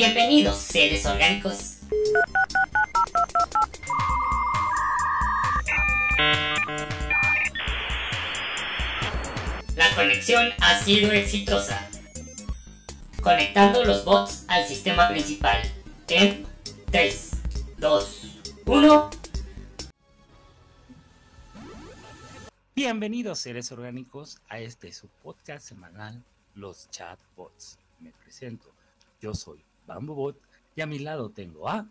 Bienvenidos, seres orgánicos. La conexión ha sido exitosa. Conectando los bots al sistema principal. En 3, 2, 1. Bienvenidos seres orgánicos a este su podcast semanal, los chatbots. Me presento, yo soy BambuBot y a mi lado tengo a...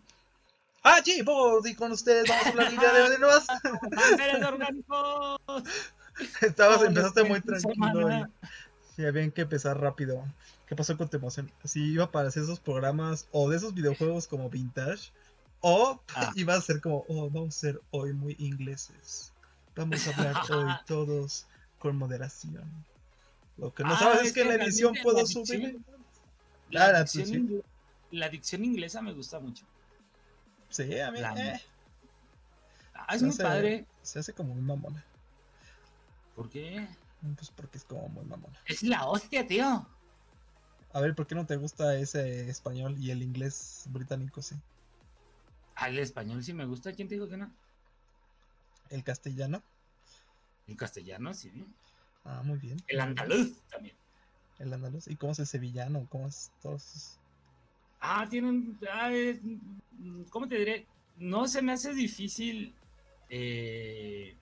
¡Ah, G-Bot! Y con ustedes vamos a hablar de de nuevas. ¡Seres orgánicos! Estabas, empezaste muy tranquilo. Y ya bien que empezar rápido. ¿Qué pasó con tu emoción? Si iba a aparecer esos programas o de esos videojuegos como vintage, o Ah. iba a ser como, oh, vamos a ser hoy muy ingleses. Vamos a hablar hoy todos con moderación. Lo que no Ah, sabes es que en la edición puedo la subir. La la la dicción inglesa me gusta mucho. Sí, a mí La- eh, Ah, es Se muy hace- padre. se hace como muy mamona. ¿Por qué? Pues porque es como muy mamona. Es la hostia, tío. A ver, ¿por qué no te gusta ese español y el inglés británico, sí? Al español sí me gusta. ¿Quién te dijo que no? El castellano. El castellano, sí. Ah, muy bien. El andaluz también. El andaluz. ¿Y cómo es el sevillano? ¿Cómo es todos Ah, tienen. ah, es- ¿Cómo te diré? No se me hace difícil eh,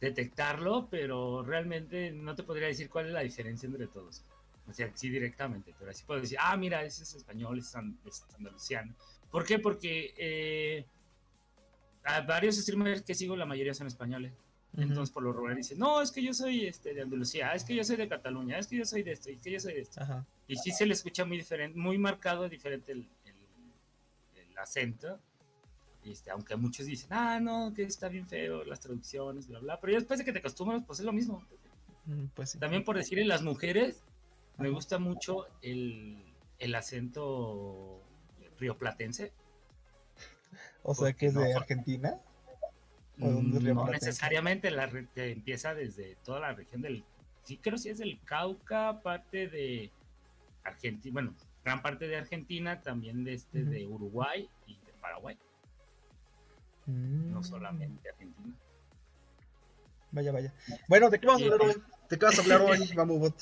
detectarlo, pero realmente no te podría decir cuál es la diferencia entre todos. O sea, sí directamente, pero así puedo decir, ah, mira, ese es español, ese es andaluciano. ¿Por qué? Porque eh, a varios streamers que sigo, la mayoría son españoles. Entonces, por lo regular dicen, no, es que yo soy este, de Andalucía, es que yo soy de Cataluña, es que yo soy de esto, es que yo soy de esto. Ajá. Y sí se le escucha muy diferente, muy marcado, diferente el, el- el acento. Este, aunque muchos dicen, ah, no, que está bien feo, las traducciones, bla, bla. Pero ya después de que te acostumbras, pues es lo mismo. Mm, Pues sí. También por decirle las mujeres, me gusta mucho el, el acento rioplatense. O sea, que es de Argentina. ¿O dónde es Mm, No necesariamente, la, empieza desde toda la región del... Sí, creo que sí es del Cauca, parte de Argentina, bueno, gran parte de Argentina, también de, este, de Uruguay y de Paraguay, Mm, no solamente Argentina. Vaya, vaya. Bueno, ¿de qué vamos a hablar hoy? ¿De qué vas a hablar hoy, Bambubot?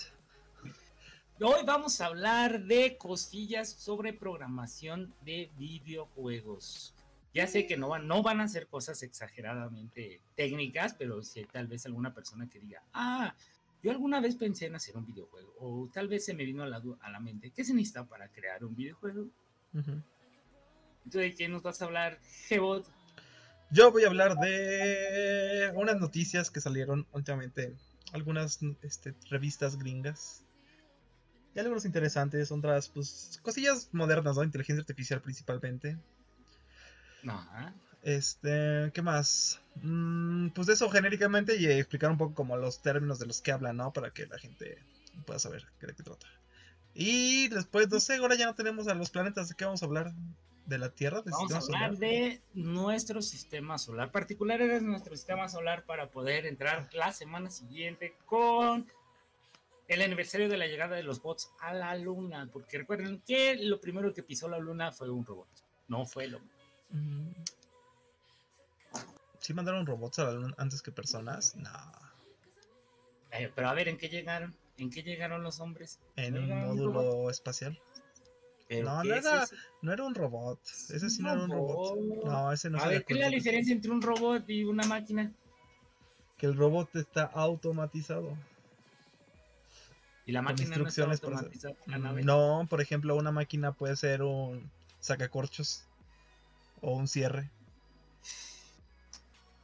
Hoy vamos a hablar de cosillas sobre programación de videojuegos. Ya sé que no van, no van a ser cosas exageradamente técnicas, pero si tal vez alguna persona que diga, ah, yo alguna vez pensé en hacer un videojuego, o tal vez se me vino a la, a la mente, ¿qué se necesita para crear un videojuego? Ujú. Entonces, ¿de qué nos vas a hablar, Gebot? Yo voy a hablar de unas noticias que salieron últimamente. Algunas este, revistas gringas. Y algunos interesantes, otras, pues, cosillas modernas, ¿no? Inteligencia artificial principalmente. No. Este, ¿qué más? Mm, pues de eso genéricamente y explicar un poco como los términos de los que hablan, ¿no? Para que la gente pueda saber de qué trata. Y después, no sé, ahora ya no tenemos a los planetas, ¿de qué vamos a hablar? ¿De la Tierra? ¿Del Vamos a hablar solar? de nuestro sistema solar. Particular es nuestro sistema solar para poder entrar la semana siguiente con el aniversario de la llegada de los bots a la luna. Porque recuerden que lo primero que pisó la luna fue un robot. No fue el hombre. Mm. ¿Sí mandaron robots a la luna antes que personas? No. Eh, pero a ver, ¿en qué llegaron? ¿En qué llegaron los hombres? En ¿No un módulo robot? espacial. ¿Pero No, no es era, no era un robot. Ese sí no era un robot. No, ese no a ver, ¿qué es la diferencia entre un robot y una máquina? Que el robot está automatizado. Y la máquina no está automatizada. No, por ejemplo, una máquina puede ser un sacacorchos o un cierre.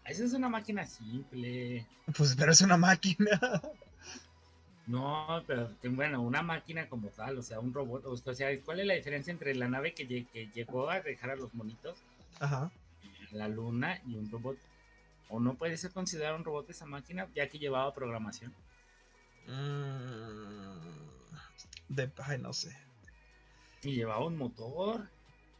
Esa es una máquina simple. Pues, pero es una máquina. No, pero bueno, una máquina como tal, o sea, un robot. O sea, ¿cuál es la diferencia entre la nave que llegó a dejar a los monitos, Ajá. la luna y un robot? ¿O no puede ser considerado un robot esa máquina, ya que llevaba programación? Mm, De, ay, no sé. Y llevaba un motor.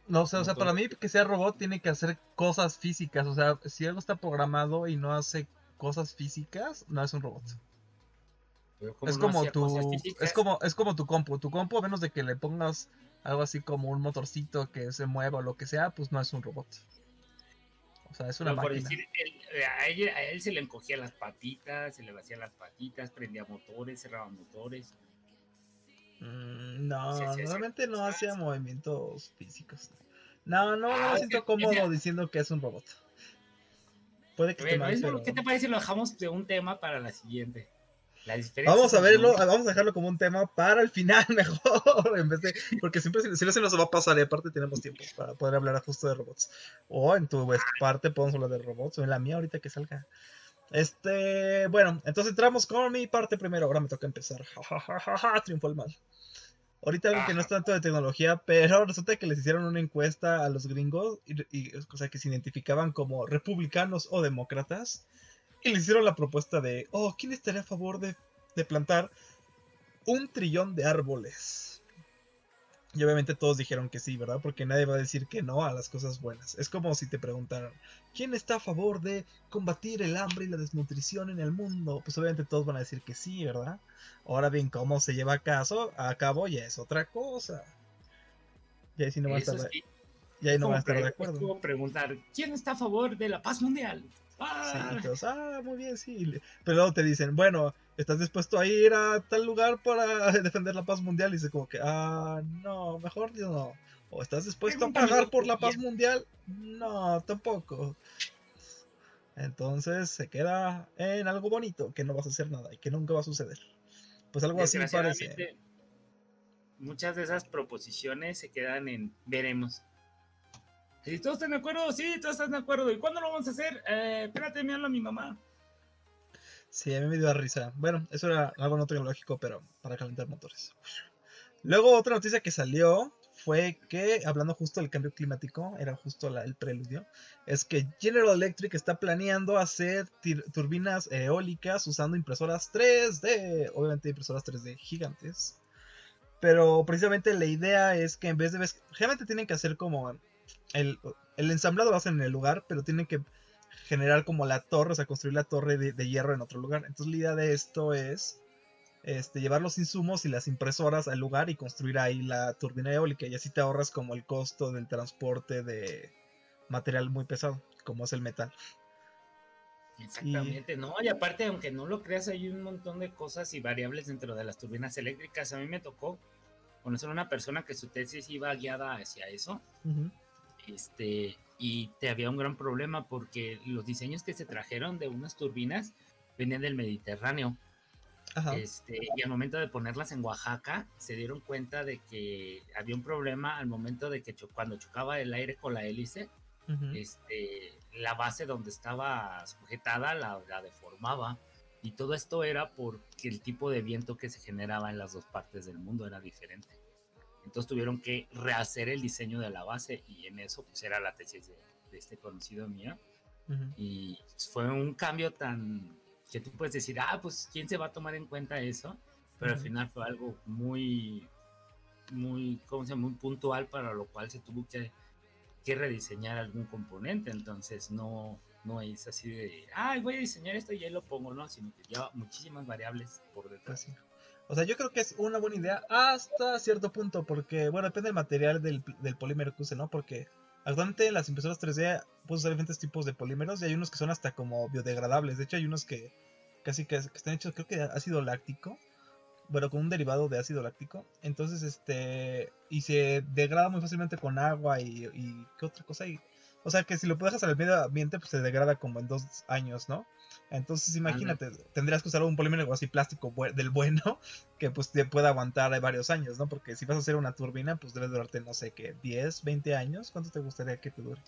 No sé, o sea, para mí que sea robot tiene que hacer cosas físicas. O sea, si algo está programado y no hace cosas físicas, no es un robot. Es no como tu es como es como tu compu tu compu a menos de que le pongas algo así como un motorcito que se mueva o lo que sea, pues no es un robot. O sea, es una Pero por máquina. decir, él- a, él, a él se le encogían las patitas, se le vacían las patitas, prendía motores, cerraba motores. Mm, no, Sí, sí, sí. normalmente no hacía movimientos físicos. No, no, no Ah, me es siento cómodo diciendo que es un robot. Puede que esté Bueno, mal, eso, pero- ¿qué te parece si lo dejamos de un tema para la siguiente? Vamos a verlo, vamos a dejarlo como un tema para el final mejor, en vez de, porque siempre si, si no se nos va a pasar y aparte tenemos tiempo para poder hablar justo de robots. O en tu parte podemos hablar de robots, o en la mía ahorita que salga. Este, bueno, entonces entramos con mi parte primero, ahora me toca empezar. Ja, ja, ja, triunfó el mal. Ahorita algo que no es tanto de tecnología, pero resulta que les hicieron una encuesta a los gringos, y, y- o sea, que se identificaban como republicanos o demócratas, y les hicieron la propuesta de, oh, ¿quién estaría a favor de, de plantar un trillón de árboles? Y obviamente todos dijeron que sí, ¿verdad? Porque nadie va a decir que no a las cosas buenas. Es como si te preguntaran, ¿quién está a favor de combatir el hambre y la desnutrición en el mundo? Pues obviamente todos van a decir que sí, ¿verdad? Ahora bien, cómo se lleva a, caso, a cabo ya es otra cosa. Y ahí sí no van a estar, de- sí, y ahí no van a estar de acuerdo. es como preguntar, ¿quién está a favor de la paz mundial? Sí, Ah, ah, muy bien, sí. Pero luego te dicen, bueno, ¿estás dispuesto a ir a tal lugar para defender la paz mundial? Y dice como que, ah, no, mejor yo no. ¿O estás dispuesto a pagar por la paz mundial? No, tampoco. Entonces se queda en algo bonito, que no vas a hacer nada y que nunca va a suceder. Pues algo así parece. Desgraciadamente, muchas de esas proposiciones se quedan en veremos. Si todos están de acuerdo, sí, todos están de acuerdo. ¿Y cuándo lo vamos a hacer? Eh, espérate, me habla mi mamá. Sí, a mí me dio risa. Bueno, eso era algo no tecnológico, pero para calentar motores. Luego otra noticia que salió fue que, hablando justo del cambio climático, era justo el preludio, es que General Electric está planeando hacer turbinas eólicas usando impresoras 3D, obviamente impresoras 3D gigantes. Pero precisamente la idea es que en vez de... Generalmente tienen que hacer como... El ensamblado lo hacen en el lugar, pero tienen que generar como la torre, o sea, construir la torre de, de hierro en otro lugar. Entonces la idea de esto es este, llevar los insumos y las impresoras al lugar y construir ahí la turbina eólica y así te ahorras como el costo del transporte de material muy pesado, como es el metal. Exactamente, no, y aparte, aunque no lo creas, hay un montón de cosas y variables dentro de las turbinas eléctricas. A mí me tocó conocer a una persona que su tesis iba guiada hacia eso, este, y te había un gran problema porque los diseños que se trajeron de unas turbinas venían del Mediterráneo. Ajá. Este, y al momento de ponerlas en Oaxaca, se dieron cuenta de que había un problema al momento de que cho- cuando chocaba el aire con la hélice, este, la base donde estaba sujetada la, la deformaba. Y todo esto era porque el tipo de viento que se generaba en las dos partes del mundo era diferente. Entonces tuvieron que rehacer el diseño de la base y en eso pues era la tesis de, de este conocido mío. Y fue un cambio tan que tú puedes decir, ah, pues quién se va a tomar en cuenta eso, pero al final fue algo muy, muy, ¿cómo se llama? Muy puntual para lo cual se tuvo que, que rediseñar algún componente, entonces no, no es así de, ah, voy a diseñar esto y ahí lo pongo, no, sino que lleva muchísimas variables por detrás. O sea, yo creo que es una buena idea hasta cierto punto, porque, bueno, depende del material del, del polímero que use, ¿no? Porque actualmente las impresoras 3D puedes usar diferentes tipos de polímeros y hay unos que son hasta como biodegradables. De hecho, hay unos que casi que, que están hechos, creo que de ácido láctico, bueno, con un derivado de ácido láctico. Entonces, este, y se degrada muy fácilmente con agua y, y ¿qué otra cosa hay? O sea, que si lo dejas al medio ambiente, pues se degrada como en dos años, ¿no? Entonces, imagínate, tendrías que usar un polímero así plástico del bueno que pues te pueda aguantar varios años, ¿no? Porque si vas a hacer una turbina, pues debe durarte, no sé qué, 10, 20 años. ¿Cuánto te gustaría que te dure?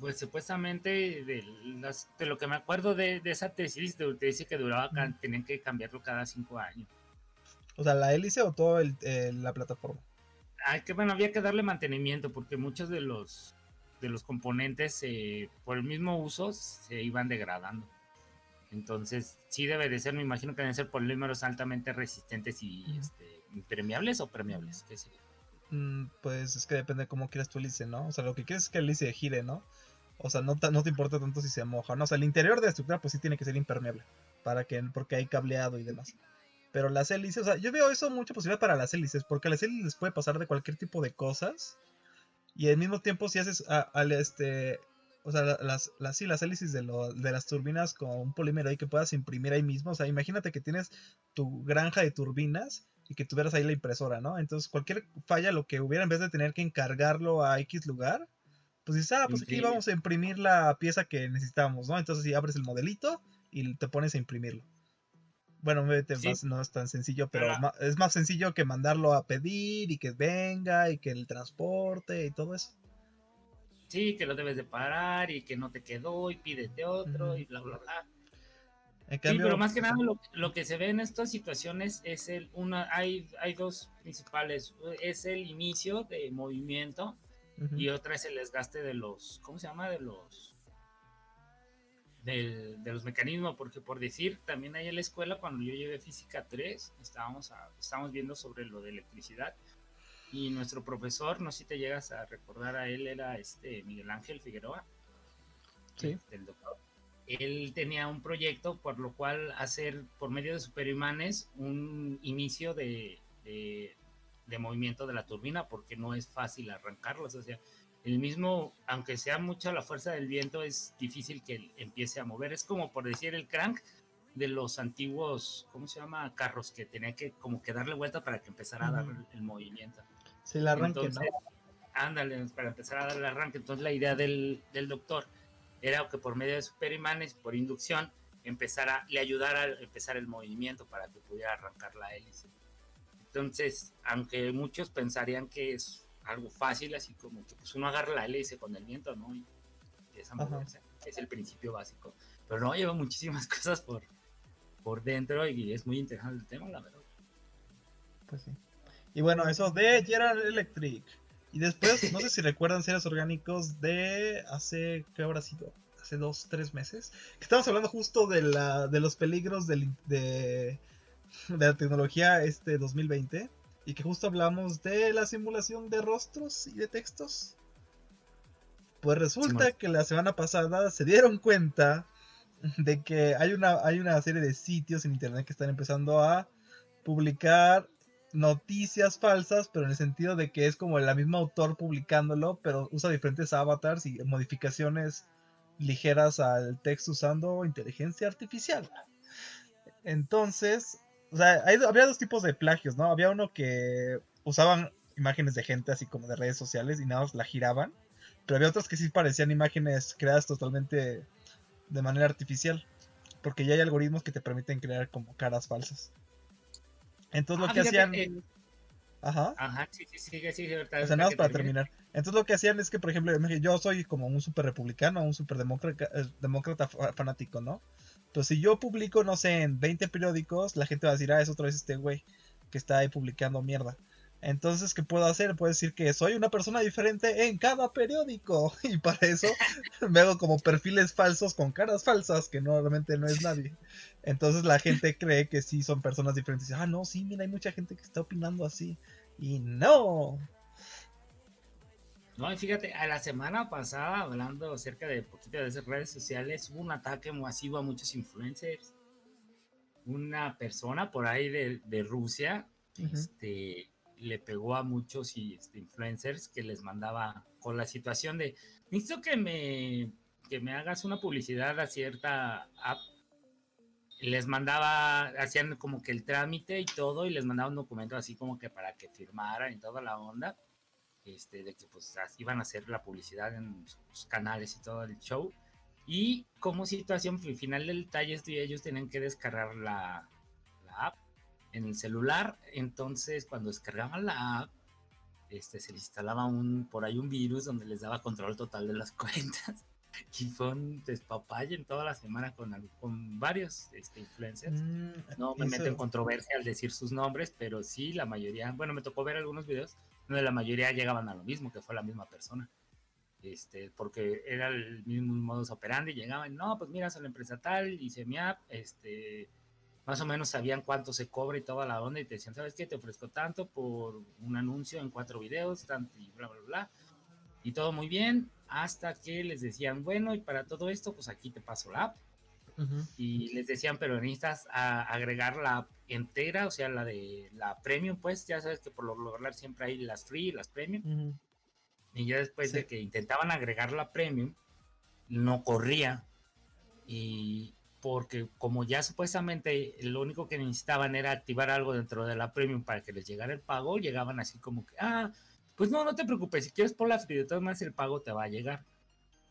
Pues supuestamente de, las- de lo que me acuerdo de, de esa tesis, te, dice que duraba, tenían que cambiarlo cada cinco años. O sea, la hélice o toda la plataforma. Ay, que bueno, había que darle mantenimiento porque muchos de los de los componentes eh, por el mismo uso se iban degradando. Entonces, sí debe de ser, me imagino que deben ser polímeros altamente resistentes y este, impermeables o permeables. ¿Qué sería? Mm, pues es que depende de cómo quieras tu hélice, ¿no? O sea, lo que quieres es que el hélice gire, ¿no? O sea, no, te importa tanto si se moja, ¿no? O sea, el interior de la estructura pues sí tiene que ser impermeable, para que, porque hay cableado y demás. Pero las hélices, o sea, yo veo eso mucha posibilidad para las hélices, porque a las hélices puede pasar de cualquier tipo de cosas. Y al mismo tiempo, si haces al este. O sea, las, las, sí, las hélices de, de las turbinas con un polímero ahí que puedas imprimir ahí mismo. O sea, imagínate que tienes tu granja de turbinas y que tuvieras ahí la impresora, ¿no? Entonces, cualquier falla, lo que hubiera, en vez de tener que encargarlo a X lugar, pues dices, ah, pues aquí vamos a imprimir la pieza que necesitamos, ¿no? Entonces, si abres el modelito y te pones a imprimirlo. Bueno, no es tan sencillo, pero es más sencillo que mandarlo a pedir y que venga y que el transporte y todo eso. Sí, que lo debes de parar y que no te quedó y pídete otro y bla, bla, bla. sí, pero más que nada lo, que se ve en estas situaciones es el una hay hay dos principales, es el inicio de movimiento y otra es el desgaste de los ¿cómo se llama? de los de, los mecanismos, porque por decir, también ahí en la escuela, cuando yo llevé física 3, estábamos, estábamos viendo sobre lo de electricidad y nuestro profesor, no sé si te llegas a recordar a él, era este Miguel Ángel Figueroa, sí. Este, el doctor. Él tenía un proyecto por lo cual hacer por medio de superimanes un inicio de, de, de movimiento de la turbina, porque no es fácil arrancarlos, o sea, el mismo, aunque sea mucha la fuerza del viento, es difícil que empiece a mover. Es como por decir el crank de los antiguos, ¿cómo se llama? Carros que tenía que como que darle vuelta para que empezara a dar el, movimiento. Sí, el arranque, ¿no? Ándale, para empezar a dar el arranque. Entonces la idea del, del doctor era que por medio de superimanes, por inducción, empezara, le ayudara a empezar el movimiento para que pudiera arrancar la hélice. Entonces, aunque muchos pensarían que es algo fácil, así como que pues uno agarra la hélice con el viento, ¿no? Y empieza Es el principio básico. Pero no, lleva muchísimas cosas por, por dentro y es muy interesante el tema, la verdad. Pues sí. Y bueno, eso de General Electric. Y después, no sé si recuerdan seres orgánicos de hace, ¿qué habrá sido? Hace dos, tres meses. Que estamos hablando justo de, la, de los peligros de, de la tecnología este 2020 y que justo hablamos de la simulación de rostros y de textos. Pues resulta que la semana pasada se dieron cuenta de que hay una, hay una serie de sitios en internet que están empezando a publicar noticias falsas, pero en el sentido de que es como el mismo autor publicándolo, pero usa diferentes avatars y modificaciones ligeras al texto usando inteligencia artificial. Entonces, o sea, había dos tipos de plagios, ¿no? Había uno que usaban imágenes de gente así como de redes sociales y nada más la giraban. Pero había otros que sí parecían imágenes creadas totalmente de manera artificial. Porque ya hay algoritmos que te permiten crear como caras falsas. Entonces lo ah, que hacían... Ajá. Ajá, sí, sí, sí, sí, verdad. O sea, nada más para terminar. Entonces lo que hacían es que, por ejemplo, yo soy como un super republicano, un super demócrata, eh, demócrata fanático, ¿no? Entonces, si yo publico, no sé, en 20 periódicos, la gente va a decir, ah, es otra vez este güey que está ahí publicando mierda. Entonces, ¿qué puedo hacer? Puedo decir que soy una persona diferente en cada periódico. Y para eso me hago como perfiles falsos con caras falsas, que normalmente no es nadie. Entonces la gente cree que sí son personas diferentes. Ah, no, sí, mira, hay mucha gente que está opinando así. Y no. No, y fíjate, a la semana pasada, hablando acerca de poquito de esas redes sociales, hubo un ataque masivo a muchos influencers. Una persona por ahí de, Rusia este, le pegó a muchos este, influencers que les mandaba con la situación de, necesito que me, que me hagas una publicidad a cierta app. Les mandaba, hacían como que el trámite y todo, y les mandaba un documento así como que para que firmaran y toda la onda este, de que pues iban a hacer la publicidad en sus canales y todo el show. Y como situación, al final del detalle, ellos tenían que descargar la, app en el celular. Entonces, cuando descargaban la app, este, se les instalaba un, por ahí un virus donde les daba control total de las cuentas. Y fue un despapalle en toda la semana con, con varios este, influencers. Mm, no me meto en controversia al decir sus nombres, pero sí, la mayoría, bueno, me tocó ver algunos videos donde la mayoría llegaban a lo mismo, que fue la misma persona. Este, porque era el mismo modus operandi, llegaban, no, pues mira, soy la empresa tal, hice mi app, este, más o menos sabían cuánto se cobra y toda la onda, y te decían, ¿sabes qué? Te ofrezco tanto por un anuncio en cuatro videos, tanto y bla, bla, bla. Y todo muy bien, hasta que les decían, bueno, y para todo esto, pues aquí te paso la app. y les decían, pero necesitas a agregar la entera, o sea, la de la premium, pues ya sabes que por lo regular siempre hay las free y las premium. Y ya después de que intentaban agregar la premium, no corría. Y porque como ya supuestamente lo único que necesitaban era activar algo dentro de la premium para que les llegara el pago, llegaban así como que, ah, pues no, no te preocupes, si quieres por la free, de todas maneras el pago te va a llegar.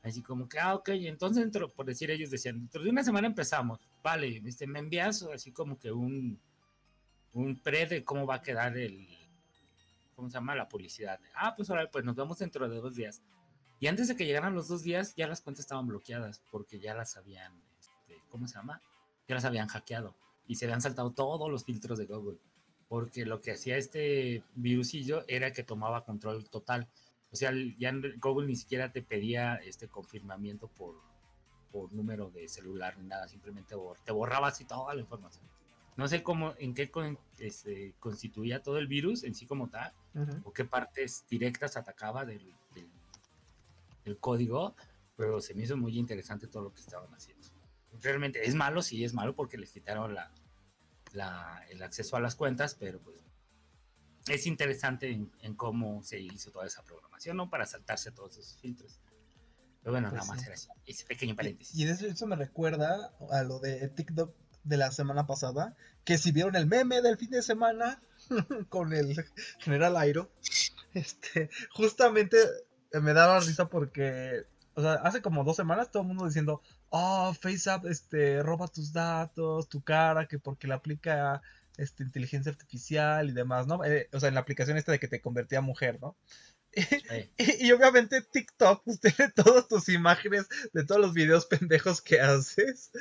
Así como que, ah, ok, entonces dentro, por decir ellos decían, dentro de una semana empezamos, vale, este, me envías así como que un, un pre de cómo va a quedar el, ¿cómo se llama? La publicidad. Ah, pues ahora, pues nos vemos dentro de dos días. Y antes de que llegaran los dos días, ya las cuentas estaban bloqueadas porque ya las habían, ¿cómo se llama? Ya las habían hackeado y se habían saltado todos los filtros de Google. Porque lo que hacía este virusillo era que tomaba control total. O sea, ya Google ni siquiera te pedía este confirmamiento por, por número de celular ni nada, simplemente te borraba así toda la información. No sé cómo, en qué este, constituía todo el virus en sí como tal, o qué partes directas atacaba del, del, código, pero se me hizo muy interesante todo lo que estaban haciendo. Realmente es malo, sí es malo porque les quitaron la, la, el acceso a las cuentas, pero pues es interesante en, cómo se hizo toda esa programación, ¿no? Para saltarse todos esos filtros. Pero bueno, pues nada más era ese pequeño paréntesis. Y, eso, eso, me recuerda a lo de TikTok de la semana pasada, que si vieron el meme del fin de semana con el general Airo, este, justamente me daba risa porque, o sea, hace como dos semanas todo el mundo diciendo, oh, FaceApp, este, roba tus datos, tu cara, que porque la aplica este, inteligencia artificial y demás, ¿no? Eh, o sea, en la aplicación esta de que te convertía a mujer, ¿no? Y, obviamente TikTok pues, tiene todas tus imágenes de todos los videos pendejos que haces.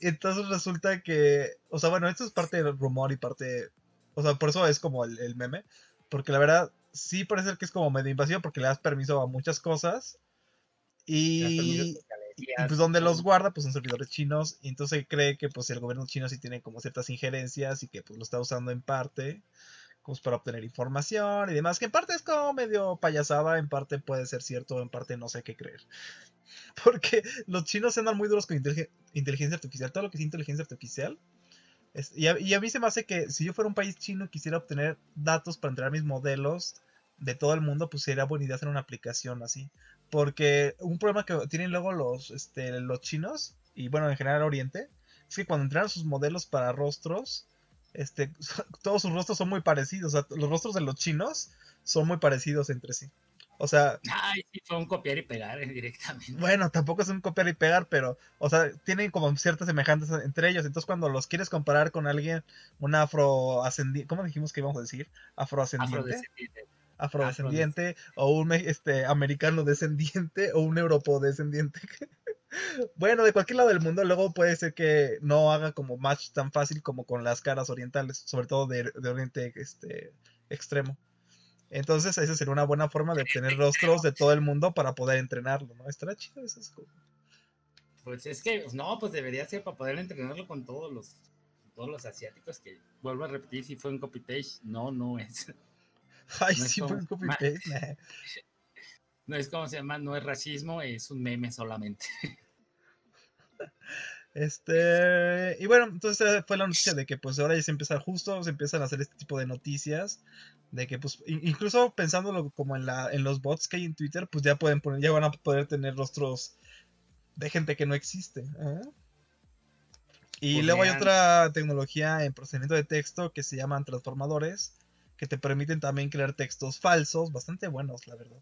Entonces resulta que, o sea, bueno, esto es parte del rumor y parte, o sea, por eso es como el, meme, porque la verdad sí parece que es como medio invasivo porque le das permiso a muchas cosas. Y, pues donde los guarda pues son servidores chinos y entonces cree que pues el gobierno chino sí tiene como ciertas injerencias y que pues lo está usando en parte pues para obtener información y demás, que en parte es como medio payasada, en parte puede ser cierto, en parte no sé qué creer. Porque los chinos andan muy duros con inteligencia artificial, todo lo que es inteligencia artificial. y, a, mí se me hace que si yo fuera un país chino y quisiera obtener datos para entrenar mis modelos de todo el mundo, pues sería buena idea hacer una aplicación así. Porque un problema que tienen luego los, este, los chinos, y bueno, en general Oriente, es que cuando entrenan sus modelos para rostros, este, todos sus rostros son muy parecidos. los rostros de los chinos son muy parecidos entre sí. O sea. Ay, sí, fue un copiar y pegar eh, directamente. Bueno, tampoco es un copiar y pegar, pero, o sea, tienen como ciertas semejanzas entre ellos. Entonces, cuando los quieres comparar con alguien, un afroascendiente, ¿cómo dijimos que íbamos a decir? Afroascendiente. Afrodescendiente. O un este, americano descendiente, o un europeo descendiente. Bueno, de cualquier lado del mundo, luego puede ser que no haga como match tan fácil como con las caras orientales, sobre todo de, Oriente este, extremo. Entonces, esa sería una buena forma de obtener rostros de todo el mundo para poder entrenarlo, ¿no? Estará chido eso. Es Pues es que, no, pues debería ser para poder entrenarlo con todos los todos los asiáticos que, vuelvo a repetir, si fue un copy-paste, no, no es. Ay, si fue un copy-paste. no es como se llama, no es racismo, es un meme solamente. Este, y bueno, entonces fue la noticia de que pues ahora ya se empieza justo, se empiezan a hacer este tipo de noticias, de que pues incluso pensándolo como en la en los bots que hay en Twitter, pues ya pueden poner, ya van a poder tener rostros de gente que no existe. ¿eh? Y pues luego hay otra tecnología en procesamiento de texto que se llaman transformadores, que te permiten también crear textos falsos, bastante buenos, la verdad.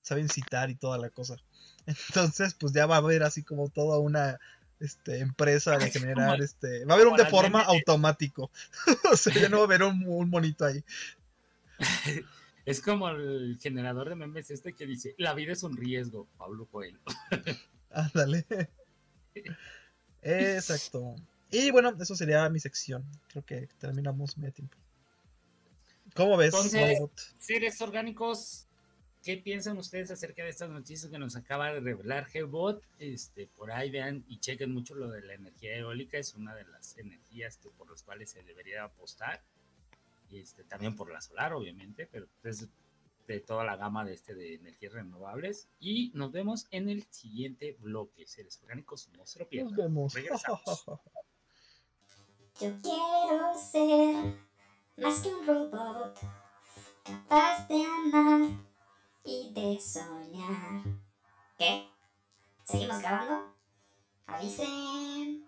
Saben citar y toda la cosa. Entonces, pues ya va a haber así como toda una este, empresa de generar, este, va a haber un de forma automático. o sea, ya no va a haber un, monito ahí. Es como el generador de memes este que dice, la vida es un riesgo, Pablo Coelho. Ándale. Exacto. Y bueno, eso sería mi sección. Creo que terminamos medio tiempo. ¿Cómo ves? Entonces, seres orgánicos, ¿qué piensan ustedes acerca de estas noticias que nos acaba de revelar Gbot? Este, por ahí vean y chequen mucho lo de la energía eólica, es una de las energías que, por las cuales se debería apostar. Y este, también por la solar, obviamente, pero desde, de toda la gama de este de energías renovables. Y nos vemos en el siguiente bloque. Seres orgánicos, no se lo Nos pierdan. vemos. Regresamos. Yo quiero ser más que un robot, capaz de amar y de soñar. ¿Qué? ¿Seguimos grabando? Avisen.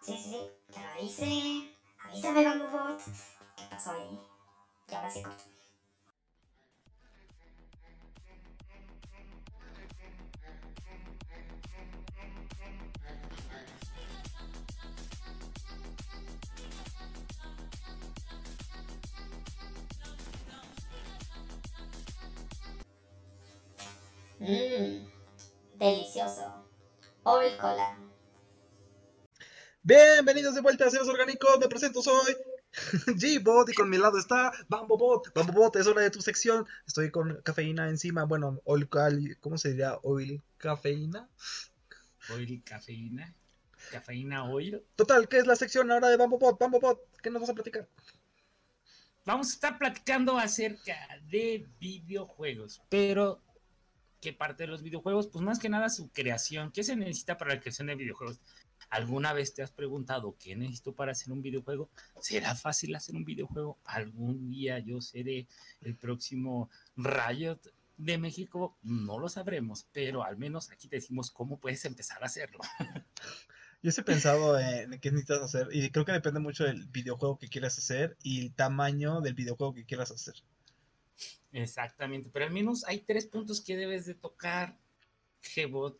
Sí, sí, sí, pero avisen. Avísame, Bambobot. ¿Qué pasó ahí? Y ahora sí corto. Mmm, delicioso. Oil Cola. Bienvenidos de vuelta a Seres Orgánicos. Me presento, soy G-Bot y con mi lado está Bambobot. Bambobot es hora de tu sección. Estoy con cafeína encima. Bueno, oil ¿cómo se diría? Oil cafeína. Oil, cafeína. Cafeína oil. Total, ¿qué es la sección ahora de Bambobot? Bambobot, ¿qué nos vas a platicar? Vamos a estar platicando acerca de videojuegos, pero ¿qué parte de los videojuegos? Pues más que nada su creación. ¿Qué se necesita para la creación de videojuegos? ¿Alguna vez te has preguntado qué necesito para hacer un videojuego? ¿Será fácil hacer un videojuego? ¿Algún día yo seré el próximo Riot de México? No lo sabremos, pero al menos aquí te decimos cómo puedes empezar a hacerlo. Yo sí he pensado en qué necesitas hacer y creo que depende mucho del videojuego que quieras hacer y el tamaño del videojuego que quieras hacer. Exactamente, pero al menos hay tres puntos que debes de tocar, Gbot.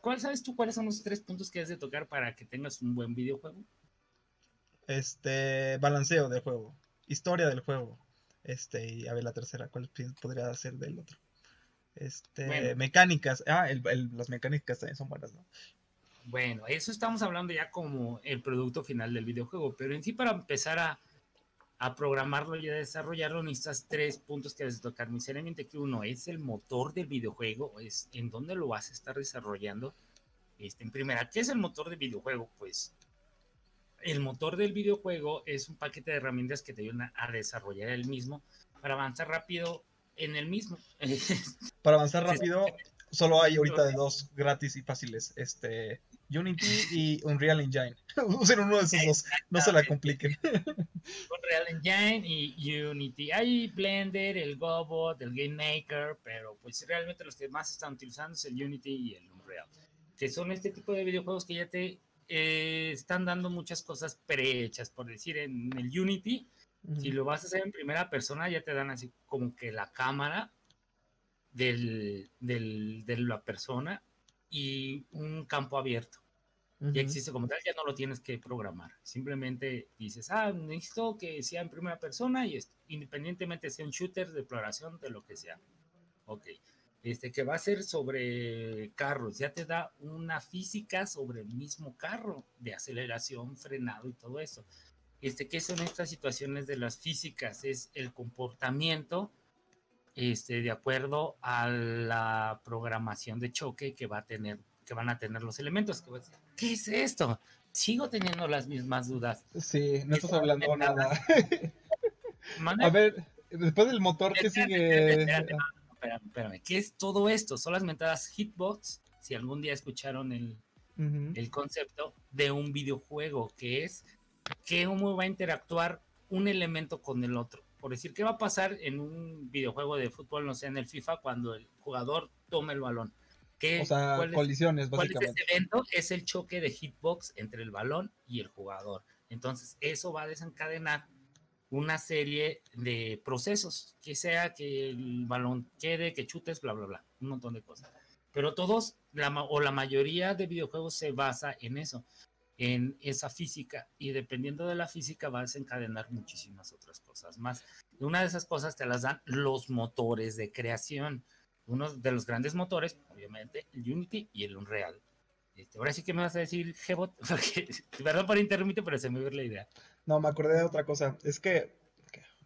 ¿Cuál sabes tú cuáles son los tres puntos que debes de tocar para que tengas un buen videojuego? Este, balanceo del juego, historia del juego. Este, y a ver la tercera, ¿cuál podría ser del otro? Este, Bueno. mecánicas. Ah, el- el- las mecánicas también son buenas, ¿no? Bueno, eso estamos hablando ya como el producto final del videojuego, pero en sí para empezar a, a programarlo y a desarrollarlo necesitas tres puntos que debes de tocar. Sinceramente que uno es el motor del videojuego, es en dónde lo vas a estar desarrollando. Este, en primera, ¿qué es el motor del videojuego? Pues el motor del videojuego es un paquete de herramientas que te ayudan a desarrollar el mismo para avanzar rápido en el mismo. Para avanzar rápido, solo hay ahorita de dos gratis y fáciles. Este, Unity y Unreal Engine. Usen uno de esos dos, no se la compliquen. Unreal Engine y Unity. Hay Blender, el Gobot, el Game Maker, pero pues realmente los que más están utilizando es el Unity y el Unreal. Que son este tipo de videojuegos que ya te eh, están dando muchas cosas prehechas. Por decir, en el Unity, si lo vas a hacer en primera persona, ya te dan así como que la cámara del, del- de la persona y un campo abierto Ujú. ya existe como tal, ya no lo tienes que programar. Simplemente dices, ah, necesito que sea en primera persona y esto, independientemente sea un shooter de exploración, de lo que sea. Ok. Este que va a ser sobre carros, ya te da una física sobre el mismo carro, de aceleración, frenado y todo eso. Este, ¿qué son estas situaciones de las físicas? Es el comportamiento este, de acuerdo a la programación de choque que va a tener, que van a tener los elementos. Que vas a decir, ¿Qué es esto? Sigo teniendo las mismas dudas. Sí, no estás hablando nada. A ver, después del motor, ¿qué sigue? espérate, espérate, espérame, espérame. ¿Qué es todo esto? Son las mentadas hitbox. Si algún día escucharon el, el concepto de un videojuego, que es que cómo va a interactuar un elemento con el otro. Por decir, ¿qué va a pasar en un videojuego de fútbol, no sé, en el FIFA, cuando el jugador toma el balón? ¿Qué, O sea, cuál es- colisiones, ¿Cuál es ese evento? Es el choque de hitbox entre el balón y el jugador. Entonces, eso va a desencadenar una serie de procesos, que sea que el balón quede, que chutes, bla, bla, bla, un montón de cosas. Pero todos, la, o la mayoría de videojuegos se basa en eso, en esa física, y dependiendo de la física va a desencadenar muchísimas otras cosas más. Una de esas cosas te las dan los motores de creación uno de los grandes motores, obviamente, el Unity y el Unreal. Este, ahora sí que me vas a decir Gbot, porque, perdón por interrumpirte, pero se me dio la idea. No, me acordé de otra cosa. Es que,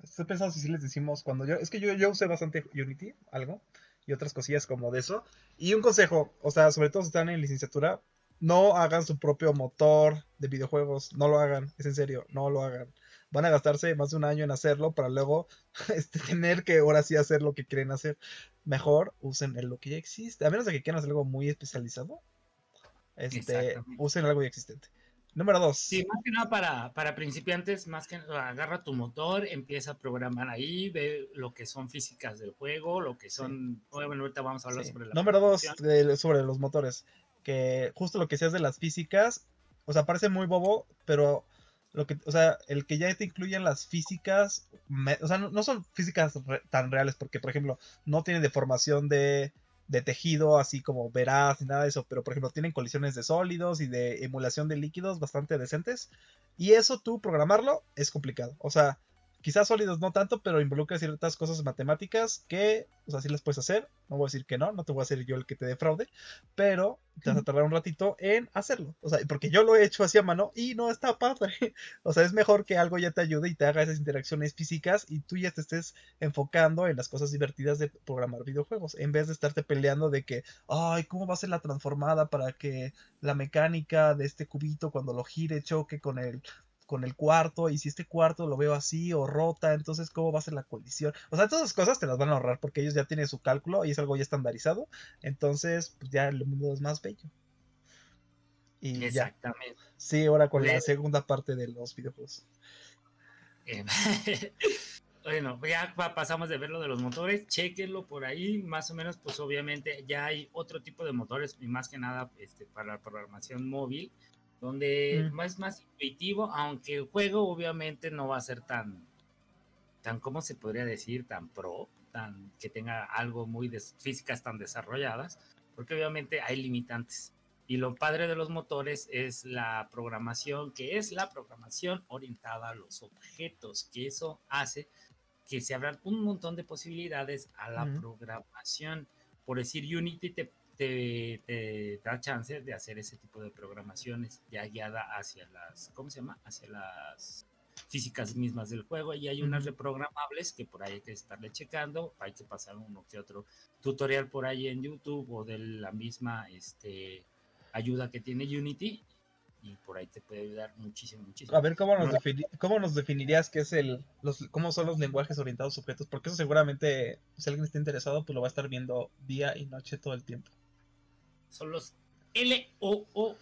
estoy pensando si les decimos cuando yo, es que yo, yo usé bastante Unity, algo, y otras cosillas como de eso. Y un consejo, o sea, sobre todo si están en licenciatura, no hagan su propio motor de videojuegos, no lo hagan, es en serio, no lo hagan. Van a gastarse más de un año en hacerlo para luego este, tener que ahora sí hacer lo que quieren hacer. Mejor usen lo que ya existe, a menos de que quieran hacer algo muy especializado. Este, usen algo ya existente. Número dos. Sí, más que nada para, para principiantes, más que agarra tu motor, empieza a programar ahí, ve lo que son físicas del juego, lo que son. Bueno, ahorita vamos a hablar sobre la. Número dos, sobre los motores. Que justo lo que seas de las físicas, o sea, parece muy bobo, pero lo que, o sea, el que ya te incluyen las físicas, o sea, no, son físicas tan reales, porque, por ejemplo, no tiene deformación de de tejido así como veraz ni nada de eso, pero por ejemplo tienen colisiones de sólidos y de emulación de líquidos bastante decentes. Y eso tú programarlo es complicado. O sea, Quizás sólidos no tanto, pero involucra ciertas cosas matemáticas que, o sea, sí las puedes hacer. No voy a decir que no, no te voy a hacer yo el que te defraude, pero te vas a tardar un ratito en hacerlo. O sea, porque yo lo he hecho así a mano y no está padre. O sea, es mejor que algo ya te ayude y te haga esas interacciones físicas y tú ya te estés enfocando en las cosas divertidas de programar videojuegos, en vez de estarte peleando de que, ay, ¿cómo va a ser la transformada para que la mecánica de este cubito cuando lo gire choque con el con el cuarto y si este cuarto lo veo así o rota, entonces cómo va a ser la colisión. O sea, todas esas cosas te las van a ahorrar porque ellos ya tienen su cálculo y es algo ya estandarizado. Entonces, pues ya el mundo es más bello. Y Exactamente. Sí, ahora con la segunda parte de los videojuegos. Eh, bueno, ya pasamos de ver lo de los motores, chequenlo por ahí, más o menos, pues obviamente ya hay otro tipo de motores y más que nada este, para la programación móvil donde es más, intuitivo, aunque el juego obviamente no va a ser tan, tan, ¿cómo se podría decir? Tan pro, tan que tenga algo muy de físicas tan desarrolladas, porque obviamente hay limitantes. Y lo padre de los motores es la programación, que es la programación orientada a los objetos, que eso hace que se abran un montón de posibilidades a la programación. Por decir, Unity te te, da chance de hacer ese tipo de programaciones ya guiada hacia las, ¿cómo se llama? Hacia las físicas mismas del juego y hay unas reprogramables que por ahí hay que estarle checando, hay que pasar uno que otro tutorial por ahí en YouTube o de la misma este, ayuda que tiene Unity y por ahí te puede ayudar muchísimo, muchísimo. A ver, ¿cómo nos, ¿cómo nos definirías qué es el, los, cómo son los lenguajes orientados a objetos? Porque eso seguramente, si alguien está interesado, pues lo va a estar viendo día y noche todo el tiempo son los LOO,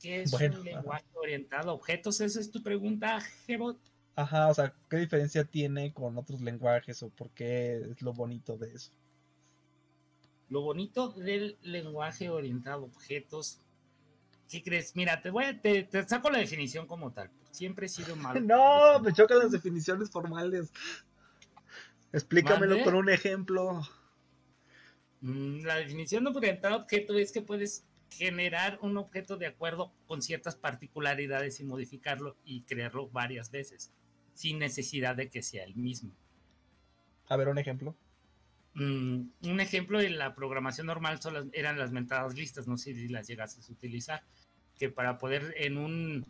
que es un lenguaje orientado a objetos. ¿Esa es tu pregunta, Gebot? Ajá, o sea, ¿qué diferencia tiene con otros lenguajes o por qué es lo bonito de eso? Lo bonito del lenguaje orientado a objetos. ¿Qué crees? Mira, te voy a, te, saco la definición como tal. Siempre he sido malo. no, me chocan las definiciones formales. Explícamelo con un ejemplo. Mm, la definición de orientado objeto es que puedes generar un objeto de acuerdo con ciertas particularidades y modificarlo y crearlo varias veces, sin necesidad de que sea el mismo. A ver, un ejemplo. Mm, un ejemplo de la programación normal son eran las mentadas listas, no sé si las llegaste a utilizar, que para poder en un,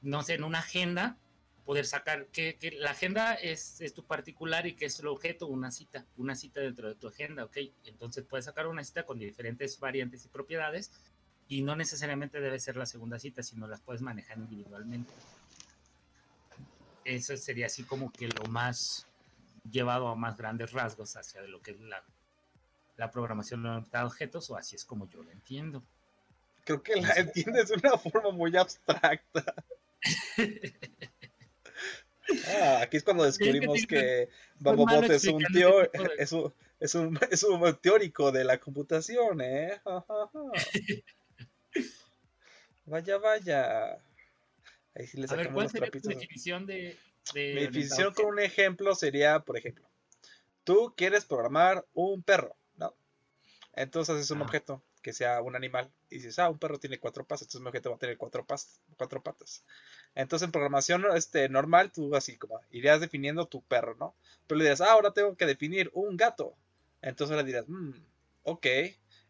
no sé, en una agenda, poder sacar que, la agenda es, tu particular y que es el objeto, una cita, una cita dentro de tu agenda, ¿ok? Entonces puedes sacar una cita con diferentes variantes y propiedades y no necesariamente debe ser la segunda cita, sino las puedes manejar individualmente. Eso sería así como que lo más llevado a más grandes rasgos hacia lo que es la, la programación de objetos, o así es como yo lo entiendo. Creo que la entiendes de una forma muy abstracta. Ah, aquí es cuando descubrimos que Bambobot es un, es, un, es, un, teórico de la computación, ¿eh? vaya, vaya. Ahí sí le sacamos los trapitos. definición de, Mi definición con un ejemplo sería, por ejemplo, tú quieres programar un perro, ¿no? Entonces es un objeto que sea un animal. Y dices, ah, un perro tiene cuatro patas, entonces mi objeto va a tener cuatro, cuatro patas. Entonces en programación este, normal, tú así como irías definiendo tu perro, ¿no? Pero le dirás, ah, ahora tengo que definir un gato. Entonces le dirás, mmm, ok.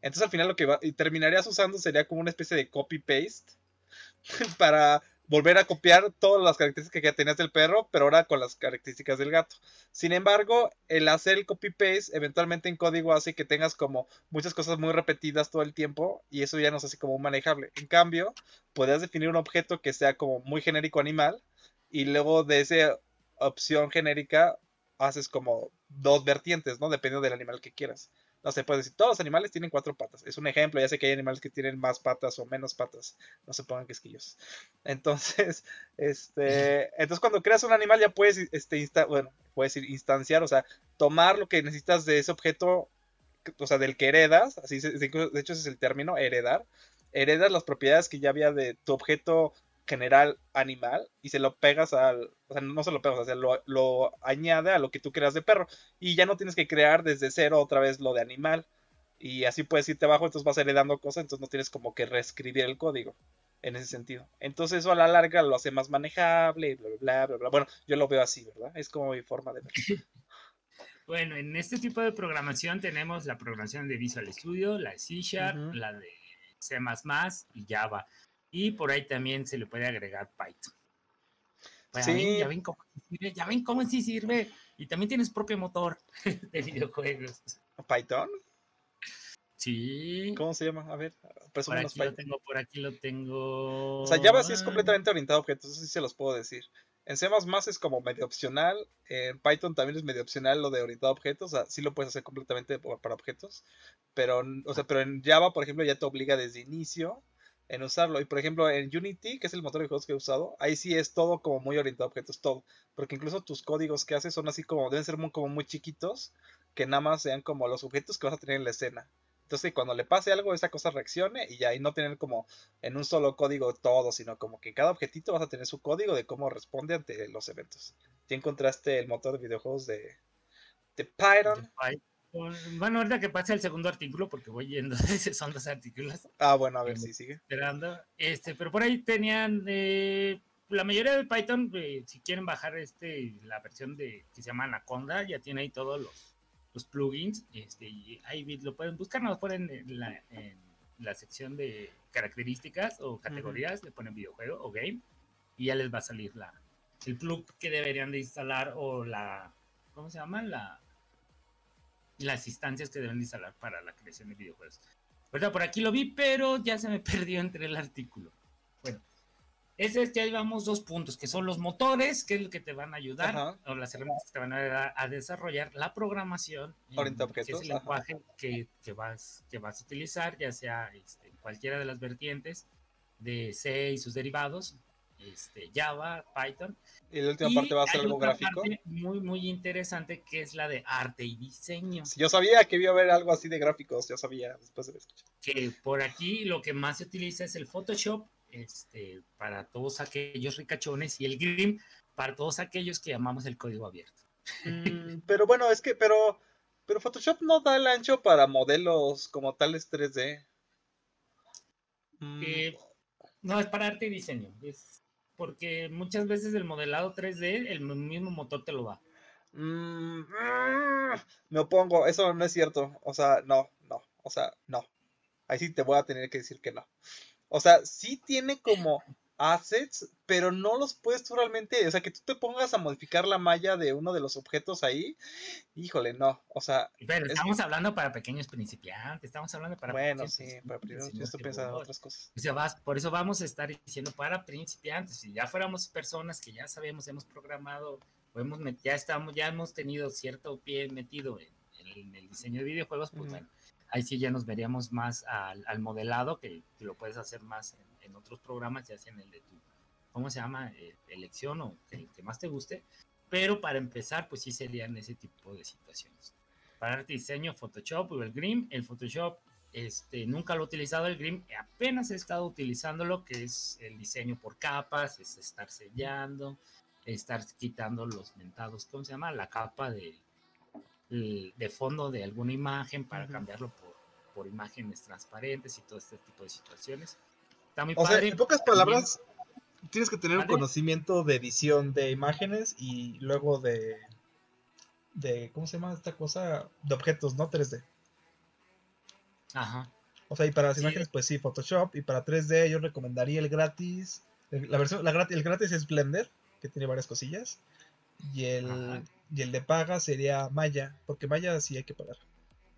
Entonces al final lo que terminarías usando sería como una especie de copy-paste para volver a copiar todas las características que ya tenías del perro, pero ahora con las características del gato. Sin embargo, el hacer el copy-paste eventualmente en código hace que tengas como muchas cosas muy repetidas todo el tiempo y eso ya no es así como manejable. En cambio, puedes definir un objeto que sea como muy genérico animal y luego de esa opción genérica haces como dos vertientes, ¿no? Dependiendo del animal que quieras. No se puede decir, todos los animales tienen cuatro patas. Es un ejemplo, ya sé que hay animales que tienen más patas o menos patas. No se pongan quisquillos. Entonces, este, entonces cuando creas un animal ya puedes, este, bueno, puedes instanciar, o sea, tomar lo que necesitas de ese objeto, o sea, del que heredas, así, de hecho ese es el término, heredar. Heredas las propiedades que ya había de tu objeto general animal y se lo pegas al, o sea, no se lo pegas, o sea, lo, lo, añade a lo que tú creas de perro y ya no tienes que crear desde cero otra vez lo de animal y así puedes irte abajo, entonces vas heredando cosas, entonces no tienes como que reescribir el código en ese sentido. Entonces eso a la larga lo hace más manejable, bla, bla, bla, bla. Bueno, yo lo veo así, ¿verdad? Es como mi forma de ver. Bueno, en este tipo de programación tenemos la programación de Visual Studio, la C Sharp, la de C++ y Java. Y por ahí también se le puede agregar Python. Pues sí. ya, ven cómo sirve, ya ven cómo sí sirve. Y también tienes propio motor de videojuegos. ¿Python? Sí. ¿Cómo se llama? A ver, por aquí lo tengo, por aquí lo tengo. O sea, Java sí es completamente orientado a objetos, eso sí se los puedo decir. En C++ es como medio opcional, en Python también es medio opcional lo de orientado a objetos, o sea, sí lo puedes hacer completamente para objetos, pero, o sea, pero en Java, por ejemplo, ya te obliga desde inicio en usarlo. Y por ejemplo, en Unity, que es el motor de juegos que he usado, ahí sí es todo como muy orientado a objetos, todo. Porque incluso tus códigos que haces son así como, deben ser muy, como muy chiquitos, que nada más sean como los objetos que vas a tener en la escena. Entonces, cuando le pase algo, esa cosa reaccione y ya, y no tener como en un solo código todo, sino como que cada objetito vas a tener su código de cómo responde ante los eventos. Ya encontraste el motor de videojuegos de, de Python. Bueno, ahorita que pase el segundo artículo, porque voy yendo, son dos artículos. Ah, bueno, a ver si sigue. Esperando. Este, pero por ahí tenían, eh, la mayoría de Python, eh, si quieren bajar este, la versión de que se llama Anaconda, ya tiene ahí todos los, los plugins. Este, y ahí lo pueden buscar, nos ponen en la, en la sección de características o categorías, le ponen videojuego o game, y ya les va a salir la, el plug que deberían de instalar o la, ¿cómo se llama? La las instancias que deben instalar para la creación de videojuegos. ¿Verdad? Por aquí lo vi, pero ya se me perdió entre el artículo. Bueno, ese es, ya llevamos dos puntos, que son los motores, que es lo que te van a ayudar, o las herramientas que te van a ayudar a desarrollar la programación, que es el lenguaje que, que, vas, que vas a utilizar, ya sea este, cualquiera de las vertientes de C y sus derivados, este, Java, Python. Y la última parte va a ser algo gráfico. muy, muy interesante que es la de arte y diseño. yo sabía que iba a haber algo así de gráficos, ya sabía después de escuchar. Que por aquí lo que más se utiliza es el Photoshop, este, para todos aquellos ricachones, y el Grim para todos aquellos que llamamos el código abierto. Mm, pero bueno, es que, pero, pero Photoshop no da el ancho para modelos como tales 3D. Eh, no, es para arte y diseño. Es porque muchas veces el modelado 3D, el mismo motor te lo da. Mm, me opongo, eso no es cierto. O sea, no, no, o sea, no. Ahí sí te voy a tener que decir que no. O sea, sí tiene como assets, pero no los puedes tú realmente, o sea, que tú te pongas a modificar la malla de uno de los objetos ahí, híjole, no, o sea... Pero estamos hablando para pequeños principiantes, estamos hablando para... Bueno, sí, para principiantes, yo estoy pensando en otras cosas. O sea, vas, por eso vamos a estar diciendo para principiantes, si ya fuéramos personas que ya sabemos, hemos programado, o hemos, ya estamos, ya hemos tenido cierto pie metido en, el diseño de videojuegos, pues bueno, ahí sí ya nos veríamos más al, modelado, que, lo puedes hacer más en en otros programas, ya sea en el de tu, ¿cómo se llama? Eh, elección o el que más te guste. Pero para empezar, pues sí serían ese tipo de situaciones. Para arte diseño, Photoshop o el Grim. El Photoshop este, nunca lo he utilizado el Grim, apenas he estado utilizando lo que es el diseño por capas, es estar sellando, estar quitando los mentados, ¿cómo se llama? La capa de, de fondo de alguna imagen para cambiarlo por, imágenes transparentes y todo este tipo de situaciones o sea, en pocas palabras, tienes que tener un conocimiento de edición de imágenes y luego de. de ¿Cómo se llama esta cosa? De objetos, ¿no? 3D. Ajá. O sea, y para las imágenes, pues sí, Photoshop. Y para 3D, yo recomendaría el gratis. La versión, la gratis, el gratis es Blender, que tiene varias cosillas. Y el, y el de paga sería Maya, porque Maya sí hay que pagar.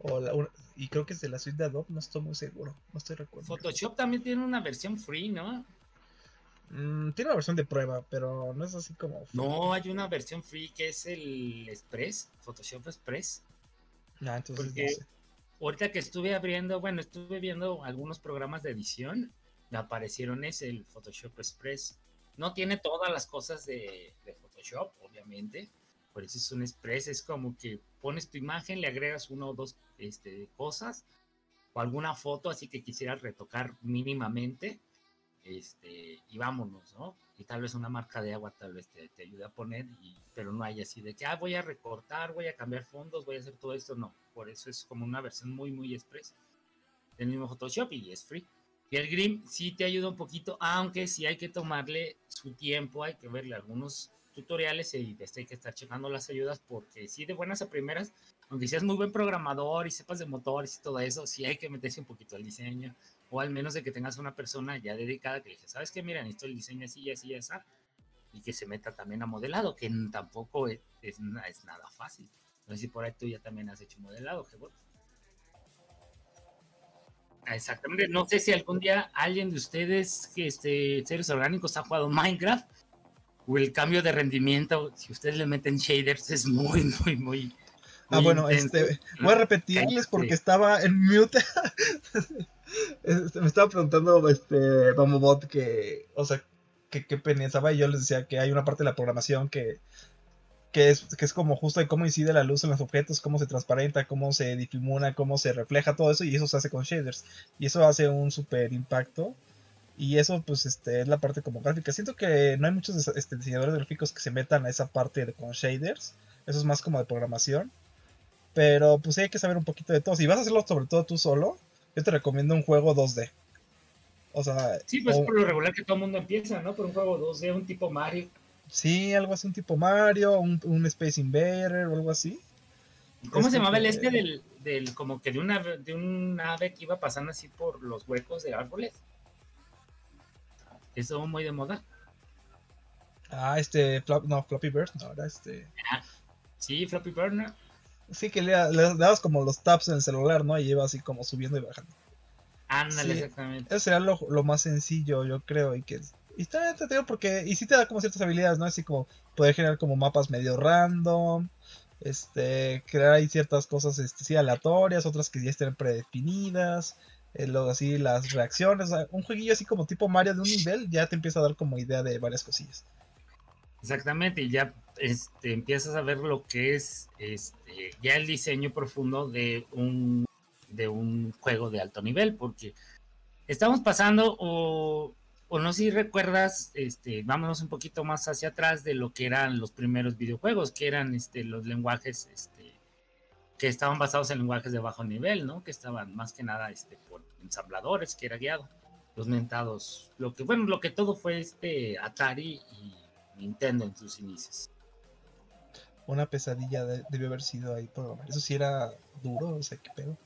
O y creo que es de la suite de Adobe, no estoy muy seguro, no estoy recuerdo. Photoshop también tiene una versión free, ¿no? Mm, tiene una versión de prueba, pero no es así como. No, hay una versión free que es el Express, Photoshop Express. Ah, entonces Porque no sé. ahorita que estuve abriendo, bueno, estuve viendo algunos programas de edición, me aparecieron ese, el Photoshop Express. No tiene todas las cosas de, de Photoshop, obviamente. Por eso es un Express, es como que pones tu imagen, le agregas una o dos este, cosas o alguna foto así que quisieras retocar mínimamente. Este, y vámonos, ¿no? Y tal vez una marca de agua tal vez te, te ayude a poner, y, pero no hay así de que, ah, voy a recortar, voy a cambiar fondos, voy a hacer todo esto, no. Por eso es como una versión muy, muy express del mismo Photoshop y es free. Y el Grim sí te ayuda un poquito, aunque sí hay que tomarle su tiempo, hay que verle algunos tutoriales y desde hay que estar checando las ayudas porque sí de buenas a primeras, aunque seas muy buen programador y sepas de motores y todo eso, sí hay que meterse un poquito al diseño o al menos de que tengas una persona ya dedicada que dije, ¿sabes qué? Mira, necesito el diseño así, así, así, y que se meta también a modelado, que tampoco es, es, es nada fácil. No sé si por ahí tú ya también has hecho modelado, que bueno. Exactamente, no sé si algún día alguien de ustedes, que este, seres orgánicos, ha jugado Minecraft o el cambio de rendimiento, si ustedes le meten shaders, es muy, muy, muy. Ah, bueno, este, voy a repetirles porque estaba en mute. Este, me estaba preguntando este Bot que, o sea, que, que pensaba y yo les decía que hay una parte de la programación que, que, es, que es como justo de cómo incide la luz en los objetos, cómo se transparenta, cómo se difumina, cómo se refleja todo eso y eso se hace con shaders y eso hace un super impacto y eso pues este es la parte como gráfica. Siento que no hay muchos este, diseñadores gráficos que se metan a esa parte de, con shaders, eso es más como de programación. Pero pues sí hay que saber un poquito de todo. Si vas a hacerlo sobre todo tú solo, yo te recomiendo un juego 2D. O sea, Sí, pues o- por lo regular que todo el mundo empieza, ¿no? Por un juego 2D, un tipo Mario. sí, algo así, un tipo Mario, un, un Space Invader o algo así. ¿Cómo Es se llamaba el este del, del como que de una de un ave que iba pasando así por los huecos de árboles? Eso muy de moda. Ah, este, no, Floppy Bird, no, era este. Sí, Floppy Burner. Sí, que le, le dabas como los taps en el celular, ¿no? Y iba así como subiendo y bajando. Ándale, Sí. exactamente. Eso sería lo, lo más sencillo, yo creo. Y que y está entretenido porque. Y sí te da como ciertas habilidades, ¿no? Así como poder generar como mapas medio random. Este, crear ahí ciertas cosas este, sí, aleatorias, otras que ya estén predefinidas. eh, luego así las reacciones. o sea, un jueguillo así como tipo Mario de un nivel ya te empieza a dar como idea de varias cosillas. Exactamente, y ya este, empiezas a ver lo que es este, ya el diseño profundo de un, de un juego de alto nivel, porque estamos pasando, o, no sé si recuerdas, este, vámonos un poquito más hacia atrás de lo que eran los primeros videojuegos, que eran este, los lenguajes este, que estaban basados en lenguajes de bajo nivel, ¿no? Que estaban más que nada este, por ensambladores, que era guiado, los mentados, lo que, bueno, lo que todo fue este Atari y Nintendo en sus inicios. Una pesadilla de- debió haber sido ahí programar. Eso sí era duro, o sea, qué pedo.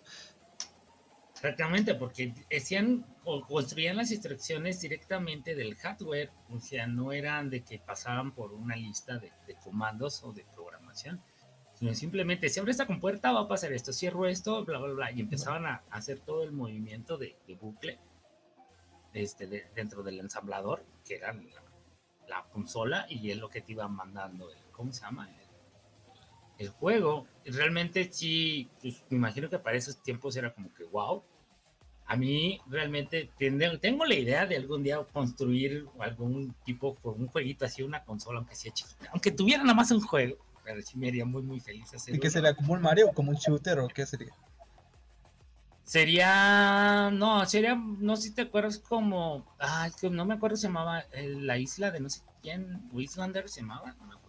Exactamente, porque hacían o construían las instrucciones directamente del hardware, o sea, no eran de que pasaban por una lista de, comandos o de programación, sino simplemente, si abro esta compuerta va a pasar esto, cierro esto, bla, bla, bla, y empezaban a hacer todo el movimiento de, bucle este, de- dentro del ensamblador, que era la, la consola, y es lo que te iba mandando, el, ¿cómo se llama? El juego. Realmente sí, pues, me imagino que para esos tiempos era como que wow. A mí realmente tengo la idea de algún día construir algún tipo, un jueguito así, una consola, aunque sea chiquita, aunque tuviera nada más un juego, pero sí me haría muy, muy feliz ¿Y qué sería? ¿Como un Mario como un shooter o qué sería? Sería, no, sería, no sé si te acuerdas como, que no me acuerdo, se llamaba eh, la isla de no sé quién, o Islander se llamaba, no me acuerdo.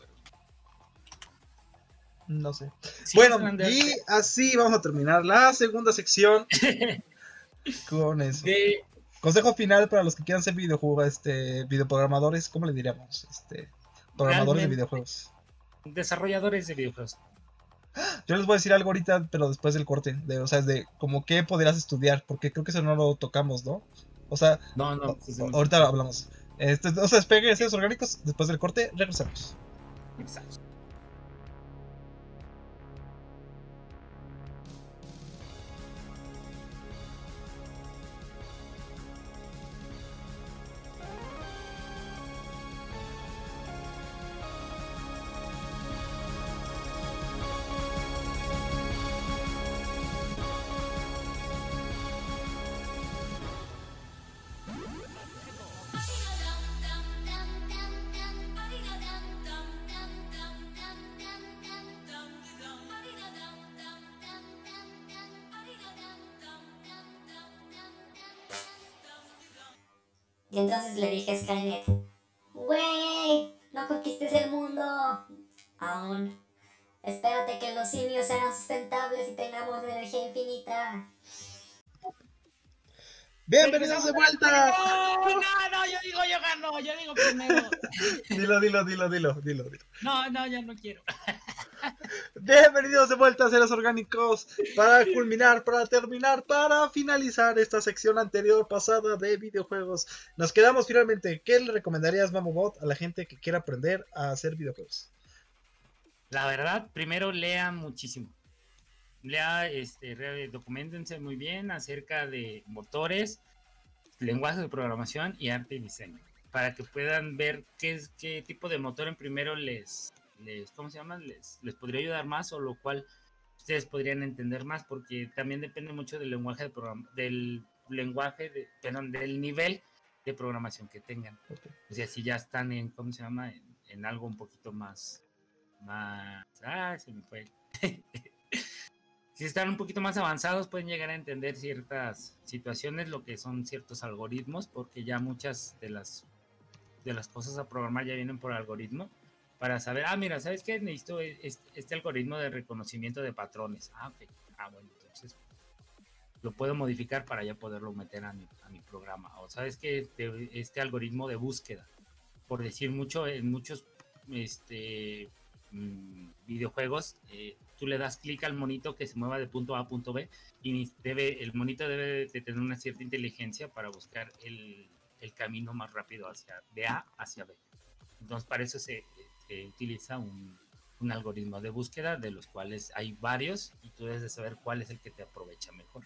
No sé. Sí, bueno, y así vamos a terminar la segunda sección con eso. de, Consejo final para los que quieran ser videojuegos, este, videoprogramadores, ¿cómo le diríamos? Este, programadores de videojuegos. desarrolladores de videojuegos. Yo les voy a decir algo ahorita, pero después del corte, de, o sea, de como qué podrías estudiar, porque creo que eso no lo tocamos, ¿no? O sea, No, no, ahorita hablamos. Este, o sea, despeguen seres orgánicos, después del corte, regresamos. Exacto. Y entonces le dije a Skynet, Güey, no conquistes el mundo. Aún. Espérate que los simios sean sustentables y tengamos energía infinita. Bienvenidos de vuelta. No, no, no, yo digo, yo gano, yo digo primero. Dilo, dilo, dilo, dilo, dilo, dilo. No, no, ya no quiero. Bienvenidos de vuelta a Seres Orgánicos para culminar, para terminar, para finalizar esta sección anterior pasada de videojuegos. Nos quedamos finalmente. ¿Qué le recomendarías, Mamobot, a la gente que quiera aprender a hacer videojuegos? La verdad, primero lea muchísimo. Lea, este, documentense muy bien acerca de motores, lenguajes de programación y arte y diseño. Para que puedan ver qué, qué tipo de motor en primero les, les, ¿cómo se llama? Les, les podría ayudar más o lo cual ustedes podrían entender más porque también depende mucho del lenguaje de programa, del lenguaje, de, perdón, del nivel de programación que tengan. Ok. O sea, si ya están en, ¿cómo se llama? En, en algo un poquito más, más, ah, se me fue. si están un poquito más avanzados pueden llegar a entender ciertas situaciones, lo que son ciertos algoritmos, porque ya muchas de las de las cosas a programar ya vienen por algoritmo para saber, ah, mira, ¿sabes qué? Necesito e- es- este algoritmo de reconocimiento de patrones. Ah, ok. Ah, bueno, entonces lo puedo modificar para ya poderlo meter a mi, a mi programa. O sabes que este, este algoritmo de búsqueda, por decir mucho, en muchos este, mm, videojuegos, eh, tú le das clic al monito que se mueva de punto A a punto B y debe, el monito debe de tener una cierta inteligencia para buscar el, el camino más rápido hacia de A hacia B. Entonces para eso se, utiliza un, un algoritmo de búsqueda de los cuales hay varios y tú debes de saber cuál es el que te aprovecha mejor.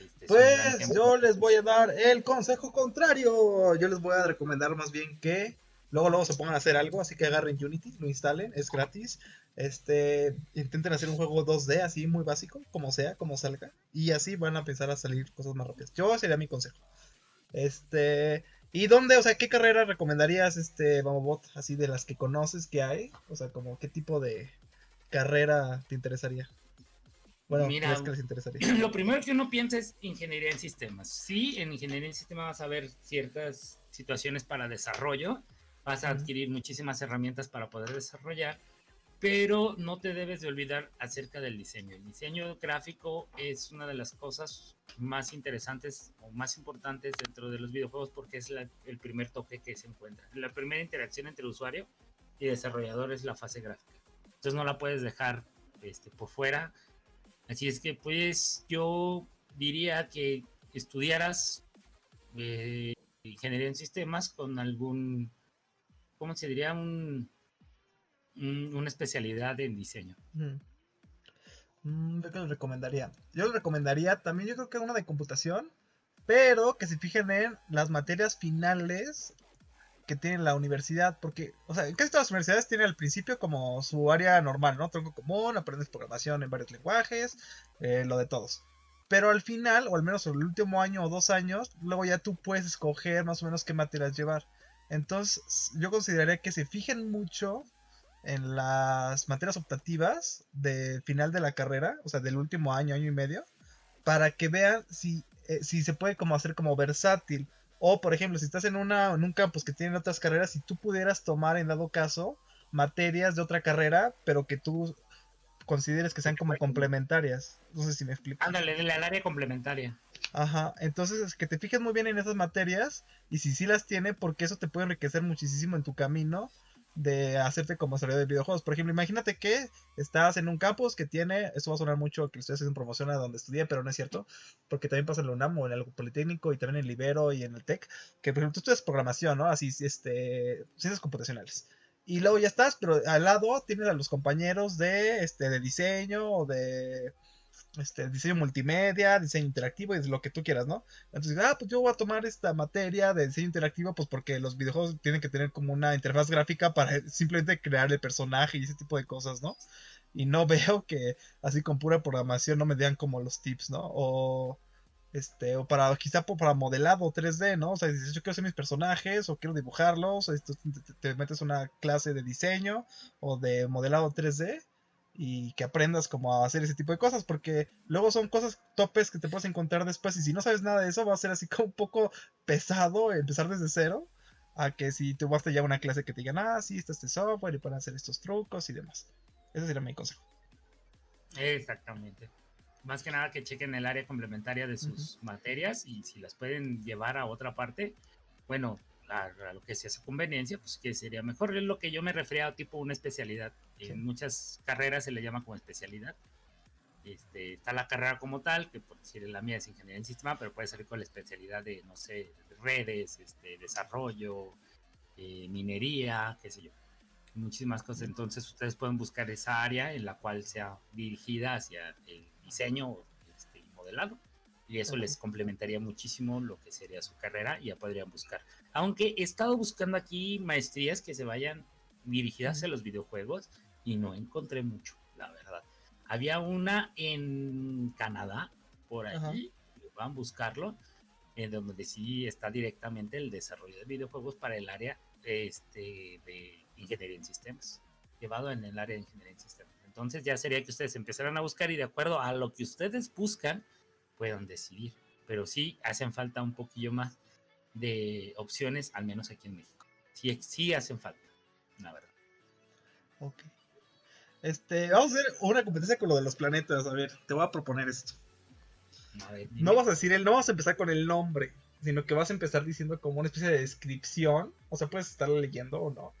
Este Pues yo les voy a dar el consejo contrario. Yo les voy a recomendar más bien que luego luego se pongan a hacer algo, así que agarren Unity, lo instalen, es gratis. Este, intenten hacer un juego 2D así muy básico, como sea, como salga, y así van a empezar a salir cosas más rápidas. Yo sería mi consejo. Este, ¿y dónde, o sea, qué carrera recomendarías este Mamobot así de las que conoces que hay? O sea, como qué tipo de carrera te interesaría? Bueno, Mira, ¿crees que les interesaría? Lo primero que uno piensa es ingeniería en sistemas. Sí, en ingeniería en sistemas vas a ver ciertas situaciones para desarrollo, vas a adquirir muchísimas herramientas para poder desarrollar, pero no te debes de olvidar acerca del diseño. El diseño gráfico es una de las cosas más interesantes o más importantes dentro de los videojuegos porque es la- el primer toque que se encuentra. La primera interacción entre usuario y desarrollador es la fase gráfica. Entonces no la puedes dejar este, por fuera. Así es que pues yo diría que estudiaras eh, ingeniería en sistemas con algún, ¿cómo se diría? Un, una especialidad en diseño. Mm. Mm, ¿Yo qué les recomendaría? Yo les recomendaría también, yo creo que una de computación, pero que se fijen en las materias finales que tiene la universidad, porque, o sea, casi todas las universidades tienen al principio como su área normal, ¿no? Tronco común, aprendes programación en varios lenguajes, eh, lo de todos. Pero al final, o al menos el último año o dos años, luego ya tú puedes escoger más o menos qué materias llevar. Entonces, yo consideraría que se fijen mucho en las materias optativas del final de la carrera, o sea, del último año, año y medio, para que vean si, eh, si se puede como hacer como versátil. O, por ejemplo, si estás en, una, en un campus que tiene otras carreras, si tú pudieras tomar, en dado caso, materias de otra carrera, pero que tú consideres que sean como complementarias. No sé si me explico. Ándale, del área complementaria. Ajá, entonces es que te fijes muy bien en esas materias y si sí las tiene, porque eso te puede enriquecer muchísimo en tu camino de hacerte como desarrollador de videojuegos. Por ejemplo, imagínate que estás en un campus que tiene, eso va a sonar mucho que estoy haciendo promoción a donde estudié, pero no es cierto, porque también pasa en la UNAM en el Politécnico y también en el Ibero y en el TEC, que por ejemplo tú estudias programación, ¿no? Así, este, ciencias computacionales. Y luego ya estás, pero al lado tienes a los compañeros de, este, de diseño o de este, diseño multimedia, diseño interactivo y lo que tú quieras, ¿no? Entonces, ah, pues yo voy a tomar esta materia de diseño interactivo, pues porque los videojuegos tienen que tener como una interfaz gráfica para simplemente crear el personaje y ese tipo de cosas, ¿no? Y no veo que así con pura programación no me den como los tips, ¿no? O este, o para quizá para modelado 3D, ¿no? O sea, dices, yo quiero hacer mis personajes o quiero dibujarlos, o te- te metes una clase de diseño o de modelado 3D y que aprendas como a hacer ese tipo de cosas, porque luego son cosas topes que te puedes encontrar después y si no sabes nada de eso va a ser así como un poco pesado empezar desde cero, a que si tú vas ya una clase que te digan, ah, sí, está este software y pueden hacer estos trucos y demás. Ese sería mi consejo. Exactamente. Más que nada que chequen el área complementaria de sus materias y si las pueden llevar a otra parte, bueno, a, lo que sea su conveniencia, pues que sería mejor. Es lo que yo me refería a tipo una especialidad. En muchas carreras se le llama como especialidad. Este, está la carrera como tal, que por decir la mía es ingeniería en sistema, pero puede salir con la especialidad de, no sé, redes, este, desarrollo, eh, minería, qué sé yo. Muchísimas cosas. Entonces ustedes pueden buscar esa área en la cual sea dirigida hacia el diseño este, y modelado y eso les complementaría muchísimo lo que sería su carrera y ya podrían buscar. Aunque he estado buscando aquí maestrías que se vayan dirigidas a los videojuegos y no encontré mucho, la verdad. Había una en Canadá, por allí, van a buscarlo, en donde sí está directamente el desarrollo de videojuegos para el área este, de ingeniería en sistemas, llevado en el área de ingeniería en sistemas. Entonces ya sería que ustedes empezaran a buscar y de acuerdo a lo que ustedes buscan, puedan decidir. Pero sí hacen falta un poquillo más de opciones, al menos aquí en México. Sí, sí hacen falta, la verdad. Ok. Este, vamos a hacer una competencia con lo de los planetas. A ver, te voy a proponer esto. no vas a decir el, no vas a empezar con el nombre, sino que vas a empezar diciendo como una especie de descripción. O sea, puedes estar leyendo o no.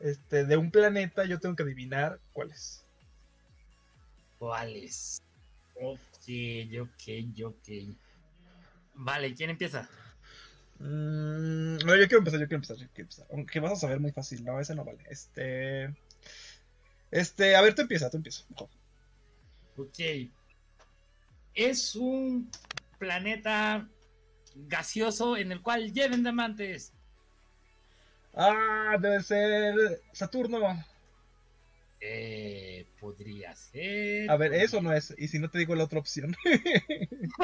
Este, de un planeta, yo tengo que adivinar cuál es. ¿Cuál es? Ok, ok, ok. Vale, ¿quién empieza? Mm, no, yo quiero empezar, yo quiero empezar, yo quiero empezar. Aunque vas a saber muy fácil, no, ese no vale. Este. Este, a ver, tú empieza, tú empieza. Ok. Es un planeta gaseoso en el cual lleven diamantes. Ah, debe ser Saturno. Eh, podría ser. A ver, eso no es. Y si no te digo la otra opción.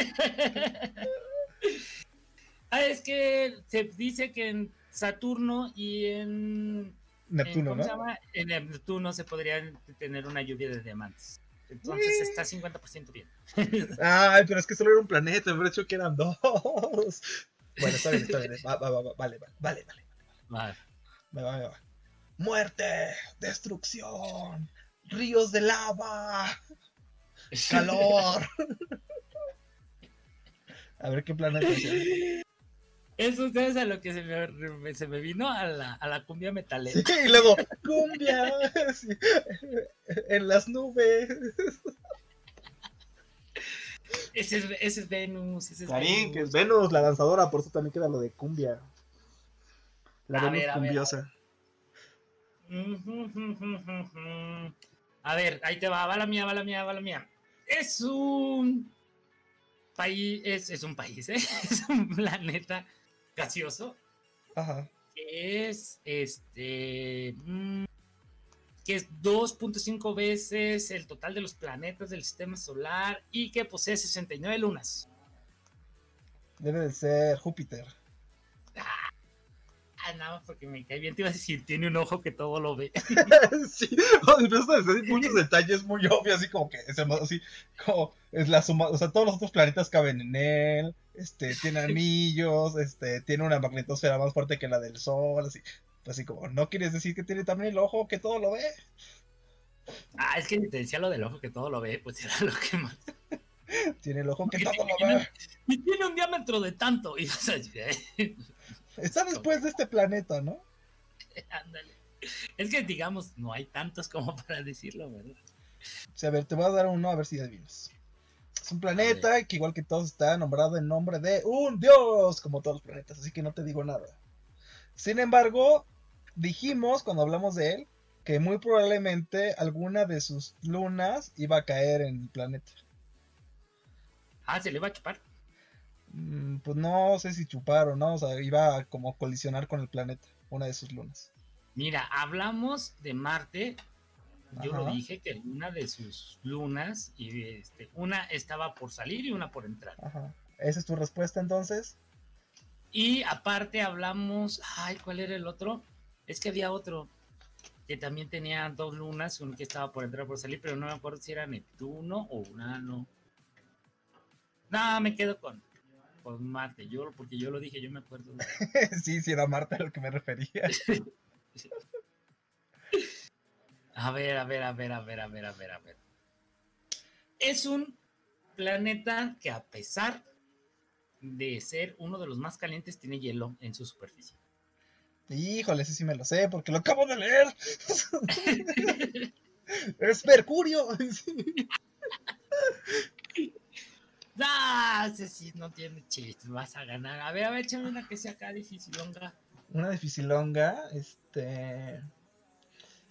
se dice que en Saturno y en. Neptuno, en, ¿no? En Neptuno se podría tener una lluvia de diamantes. Entonces está 50% bien. Ay, pero es que solo era un planeta, me hecho que eran dos. Bueno, está bien, está bien. Va, va, va, vale, vale, vale, vale. Vale. Va, va, va muerte, destrucción, ríos de lava, calor. a ver qué planeta es. Eso es a lo que se me, se me vino a la, a la, cumbia metalera. y luego, cumbia en las nubes. Ese es, ese es Venus. Ese es Venus. que es Venus, la danzadora, por eso también queda lo de cumbia. La Venus cumbiosa. A ver, ahí te va, va la mía, va la mía, va la mía. Es un país, es, un país, ¿eh? es un planeta gaseoso. Ajá. Que es este. Mm, que es 2.5 veces el total de los planetas del sistema solar y que posee 69 lunas. Debe de ser Júpiter. Ah, nada porque me cae bien. Te iba a decir, tiene un ojo que todo lo ve. sí, hay muchos detalles muy obvios, así como que es así, como es la suma, o sea, todos los otros planetas caben en él, este, tiene anillos, este, tiene una magnetosfera más fuerte que la del Sol, así, así como, ¿no quieres decir que tiene también el ojo que todo lo ve? Ah, es que te decía lo del ojo que todo lo ve, pues era lo que más. tiene el ojo que todo lo ve. Y tiene un diámetro de tanto. Y, o sea, Está después de este planeta, ¿no? Ándale. Es que, digamos, no hay tantos como para decirlo, ¿verdad? O sea, a ver, te voy a dar uno a ver si adivinas. Es un planeta que, igual que todos, está nombrado en nombre de un dios, como todos los planetas, así que no te digo nada. Sin embargo, dijimos cuando hablamos de él que muy probablemente alguna de sus lunas iba a caer en el planeta. Ah, se le iba a chupar. Mm, pues no sé si chupar o no, o sea, iba a como colisionar con el planeta, una de sus lunas. Mira, hablamos de Marte, yo lo dije que una de sus lunas, y este, una estaba por salir y una por entrar. Ajá. ¿Esa es tu respuesta entonces? Y aparte hablamos, ay, ¿cuál era el otro? Es que había otro. que también tenía dos lunas, uno que estaba por entrar por salir, pero no me acuerdo si era Neptuno o Urano. No, me quedo con, con Marte, yo, porque yo lo dije, yo me acuerdo. sí, sí, era Marte a lo que me refería. a ver, a ver, a ver, a ver, a ver, a ver, a ver. Es un planeta que a pesar de ser uno de los más calientes, tiene hielo en su superficie. Híjole, ese sí me lo sé, porque lo acabo de leer. es Mercurio. Ah, ese sí no tiene chiste, vas a ganar. A ver, a ver, échame una que sea acá dificilonga. Una dificilonga, este.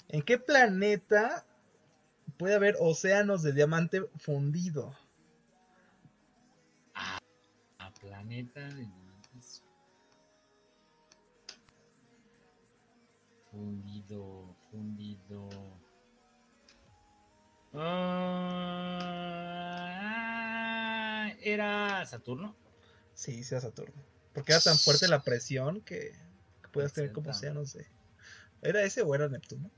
¿En qué planeta puede haber océanos de diamante fundido? Ah, planeta de diamantes. Fundido, fundido. Ah, ¿Era Saturno? Sí, sí era Saturno. Porque era tan fuerte la presión que, que puedes tener como océanos de. ¿Era ese o era Neptuno?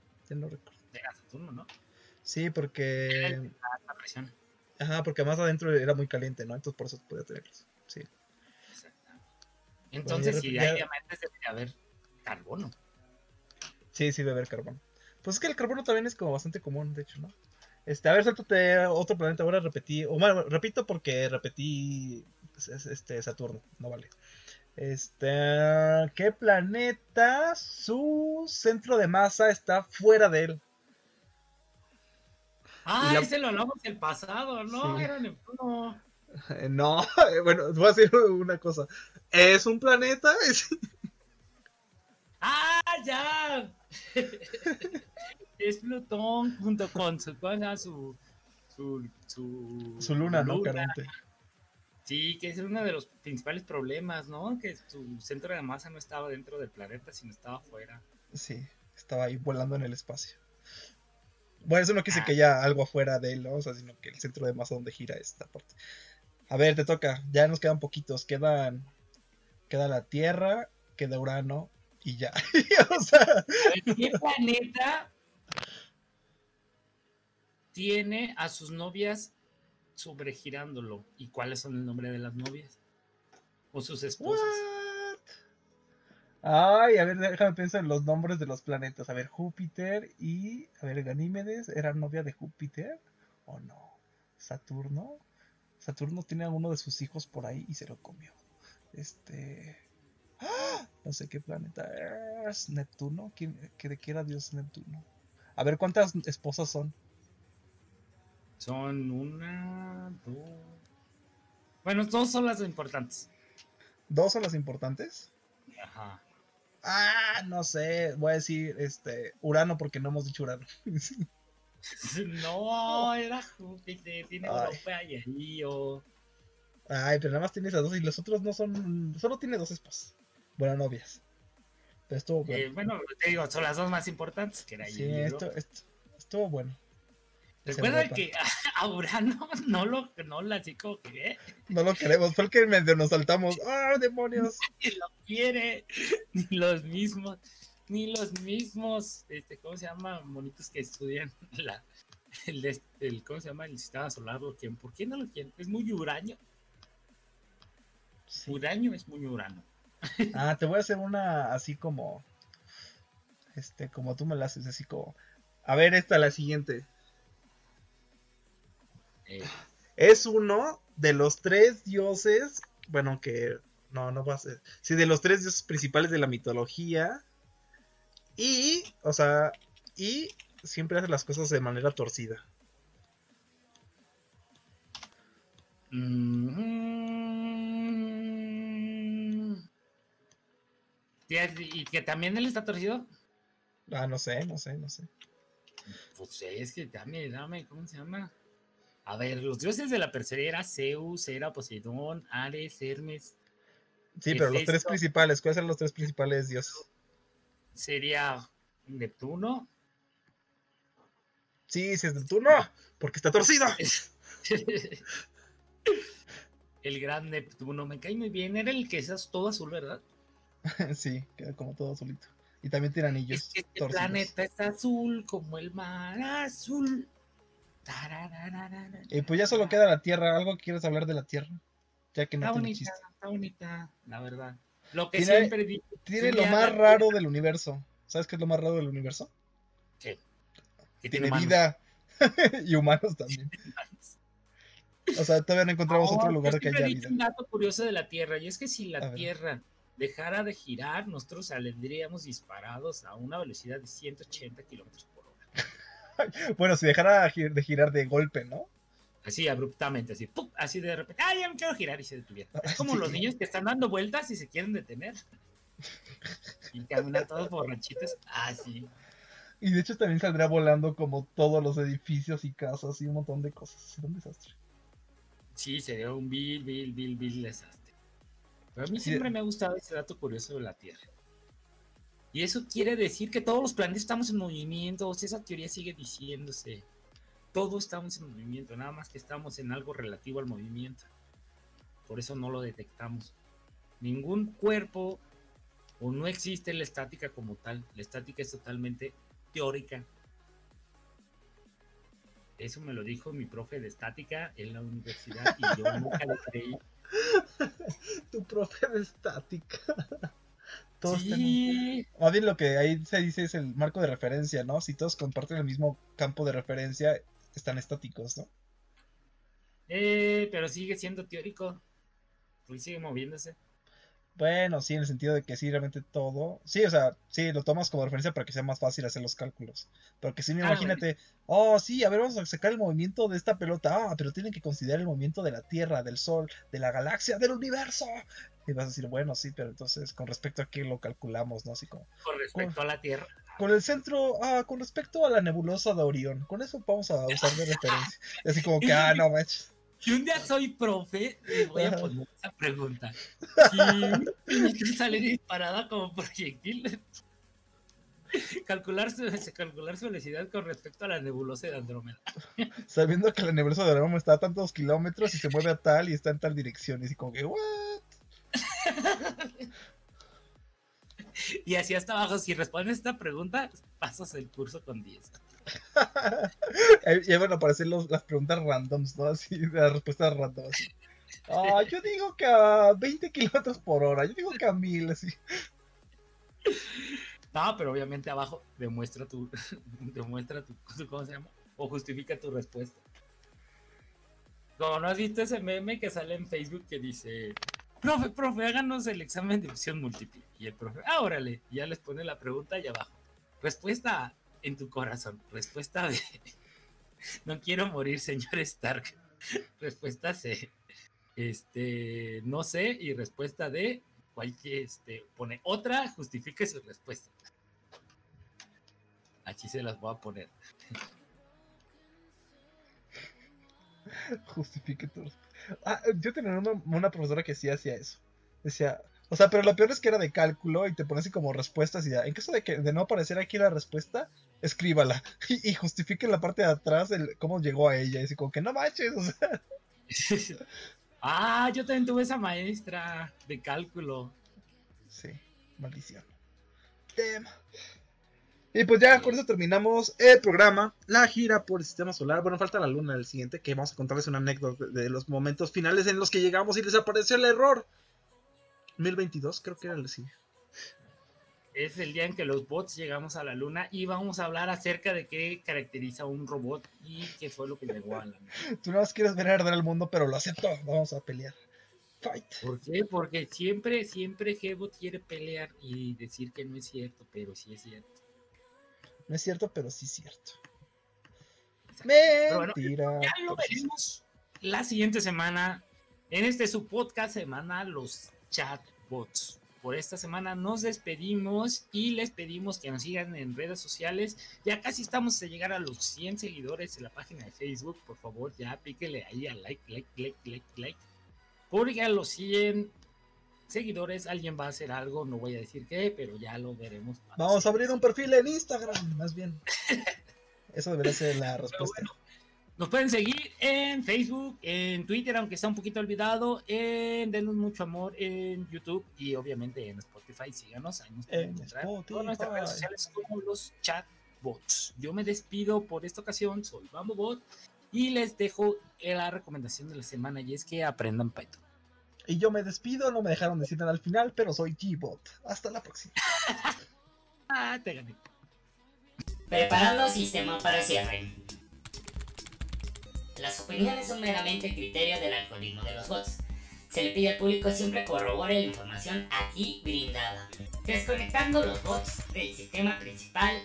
Sí, porque. La presión. Ajá, porque más adentro era muy caliente, ¿no? Entonces por eso podía tenerlos. Sí. Exactamente. Entonces, si ya- hay diamantes, debería haber carbono. Sí, sí, debe haber carbono. Pues es que el carbono también es como bastante común, de hecho, ¿no? Este, a ver, suéltate otro planeta. Ahora repetí. O bueno, repito porque repetí es- es- este Saturno. No vale. Este. ¿Qué planeta? Su centro de masa está fuera de él. Ah, la- ese lo hablamos el pasado, ¿no? Sí. Era Neptuno. Eh, No, bueno, voy a decir una cosa. ¿Es un planeta? Es- ¡Ah, ya! es Plutón junto con su, su, su, su, Su luna, ¿no? Caronte. Sí, que es uno de los principales problemas, ¿no? Que su centro de masa no estaba dentro del planeta, sino estaba fuera. Sí, estaba ahí volando en el espacio. Bueno, eso no quise Ah. que haya algo afuera de él, ¿no? O sea, sino que el centro de masa donde gira esta parte. A ver, te toca. Ya nos quedan poquitos. Quedan. Queda la Tierra, queda Urano y ya. o sea, ¿Qué planeta tiene a sus novias sobregirándolo? ¿Y cuáles son el nombre de las novias? ¿O sus esposas? Ay, a ver, déjame pensar en los nombres de los planetas. A ver, Júpiter y. A ver, Ganímedes, ¿era novia de Júpiter? ¿O no? ¿Saturno? Saturno tiene a uno de sus hijos por ahí y se lo comió. Este. ¡Ah! No sé qué planeta es. ¿Neptuno? ¿Quién, ¿De qué era Dios Neptuno? A ver, ¿cuántas esposas son? Son una, dos. Bueno, dos son las importantes. ¿Dos son las importantes? Ajá. Ah, no sé. Voy a decir este Urano porque no hemos dicho Urano. No, era Júpiter, tiene. Europa y o. Ay, pero nada más tiene esas dos y los otros no son. Solo tiene dos esposas. Bueno, novias. Pero estuvo bueno. Eh, bueno, te digo, son las dos más importantes que era sí, el esto, esto- estuvo bueno. Recuerda que a Urano no lo, no la como que ¿eh? No lo queremos, fue el que medio nos saltamos. ¡Ah, demonios! ni lo quiere, ni los mismos, ni los mismos, este, ¿cómo se llama? Monitos que estudian la, el, ¿cómo se llama? El sistema solar, lo quieren. ¿Por qué no lo quieren? Es muy uraño. Sí. Uraño es muy urano. Ah, te voy a hacer una así como. Este, como tú me la haces, así como. A ver, esta, la siguiente. Eh, Es uno de los tres dioses. Bueno, que. No, no va a ser. Sí, de los tres dioses principales de la mitología. Y. O sea. Y siempre hace las cosas de manera torcida. mm, ¿Y que también él está torcido? Ah, no sé, no sé, no sé. Pues es que dame, dame, ¿cómo se llama? A ver, los dioses de la perseveranza era Zeus, era Poseidón, Ares, Hermes. Sí, ¿Qué pero los tres principales, ¿cuáles son los tres principales dioses? Sería Neptuno, Sí, si es de tú, no, porque está torcido. el gran Neptuno, me cae muy bien. Era el que es todo azul, ¿verdad? sí, queda como todo azulito. Y también tiene anillos. Es que este torcidos. planeta es azul como el mar azul. Y pues ya solo queda la Tierra. ¿Algo quieres hablar de la Tierra? Ya que no Está tiene bonita, chiste. está bonita, la verdad. Lo que Tiene- siempre digo. Tiene lo más raro del universo. ¿Sabes qué es lo más raro del universo? ¿Qué? Que Tiene manos. vida. y humanos también. O sea, todavía no encontramos otro yo lugar que haya vida. un dato curioso de la Tierra, y es que si la. Tierra dejara de girar, nosotros saldríamos disparados a una velocidad de 180 kilómetros por hora. Bueno, si dejara de girar de golpe, ¿no? Así abruptamente, así, ¡pum! así de repente, ¡ay, ya me quiero girar! Y se detuviera. Es como Sí. los niños que están dando vueltas y se quieren detener. Y caminan todos borrachitos, así. Y de hecho también saldría volando como todos los edificios y casas y un montón de cosas. Sería un desastre. Sí, sería un vil, vil, vil, vil desastre. Pero a mí Sí. siempre me ha gustado ese dato curioso de la Tierra. Y eso quiere decir que todos los planetas estamos en movimiento. O sea, esa teoría sigue diciéndose. Todos estamos en movimiento, nada más que estamos en algo relativo al movimiento. Por eso no lo detectamos. Ningún cuerpo o no existe la estática como tal. La estática es totalmente teórica. Eso me lo dijo mi profe de estática en la universidad y yo nunca le creí. Tu profe de estática. Todos tenemos- Sí, Más bien lo que ahí se dice es el marco de referencia, ¿no? Si todos comparten el mismo campo de referencia, están estáticos, ¿no? eh, pero sigue siendo teórico. Pues sigue moviéndose. Bueno, sí, en el sentido de que sí, realmente todo. Sí, o sea, sí, lo tomas como referencia para que sea más fácil hacer los cálculos. Porque si no, Ah, imagínate, oh, sí, a ver, vamos a sacar el movimiento de esta pelota. Ah, pero tienen que considerar el movimiento de la Tierra, del Sol, de la galaxia, del universo. Y vas a decir, bueno, sí, pero entonces, con respecto a qué lo calculamos, ¿no? Así como, Con respecto a la Tierra. con el centro, ah, con respecto a la nebulosa de Orión, con eso vamos a usar de referencia. Así como que, ah, no manches. Si un día soy profe, le voy a poner esa pregunta. Si sale disparada como proyectil, calcular su, calcular su velocidad con respecto a la nebulosa de Andrómeda. Sabiendo que la nebulosa de Orión está a tantos kilómetros y se mueve a tal y está en tal dirección. Y así como que, ¿what? Y así hasta abajo, si respondes esta pregunta, pasas el curso con 10. Ahí van a aparecer las preguntas randoms, ¿no? Así, las respuestas randoms. así. Ah, yo digo que a 20 kilómetros por hora, yo digo que a 1000, así. No, pero obviamente abajo demuestra tu, demuestra tu, ¿cómo se llama? O justifica tu respuesta. Como no has visto ese meme que sale en Facebook que dice, profe, profe, háganos el examen de opción múltiple. Y el profe, ah, órale, y ya les pone la pregunta ahí abajo. Respuesta en tu corazón. Respuesta B, no quiero morir, señor Stark. Respuesta C, este, no sé. Y respuesta D, cualquier, este, pone otra, justifique su respuesta. Aquí se las voy a poner. Justifique tu respuesta. Ah, yo tenía una, profesora que sí hacía eso. Decía, o sea, pero lo peor es que era de cálculo y te pone así como respuestas y. En caso de que de no aparecer aquí la respuesta, escríbala y, y justifique la parte de atrás el cómo llegó a ella. Y así como que no manches, o sea. ah, yo también tuve esa maestra de cálculo. Sí, maldición. Damn. Y pues ya con eso terminamos el programa, la gira por el sistema solar. Bueno, falta la luna del siguiente, que vamos a contarles una anécdota de, los momentos finales en los que llegamos y les apareció el error. 1022, creo que era el sí. Es el día en que los bots llegamos a la luna y vamos a hablar acerca de qué caracteriza un robot y qué fue lo que llegó a la luna. Tú no más quieres ver arder al mundo, pero lo acepto. Vamos a pelear. Fight. ¿Por qué? Porque siempre, siempre Gebot quiere pelear y decir que no es cierto, pero sí es cierto. No es cierto, pero sí es cierto. bueno, Mentira. Ya lo veremos la siguiente semana en este su podcast semana Los Chatbots. Por esta semana nos despedimos y les pedimos que nos sigan en redes sociales. Ya casi estamos a llegar a los 100 seguidores en la página de Facebook. Por favor, ya píquele ahí a like, like, like, like, like. Porque a los 100 seguidores alguien va a hacer algo. No voy a decir qué, pero ya lo veremos. Vamos a abrir un perfil en Instagram, más bien. Eso debería ser la respuesta. Nos pueden seguir en Facebook, en Twitter, aunque está un poquito olvidado, en Denos Mucho Amor en YouTube y obviamente en Spotify. Síganos, ahí nos pueden En encontrar en todas nuestras redes sociales como los chatbots. Yo me despido por esta ocasión, soy BamboBot y les dejo la recomendación de la semana y es que aprendan Python. Y yo me despido, no me dejaron decir nada al final, pero soy G-Bot. Hasta la próxima. Ah, te gané. Preparando sistema para cierre. Las opiniones son meramente criterio del algoritmo de los bots. Se le pide al público siempre corrobore la información aquí brindada. Desconectando los bots del sistema principal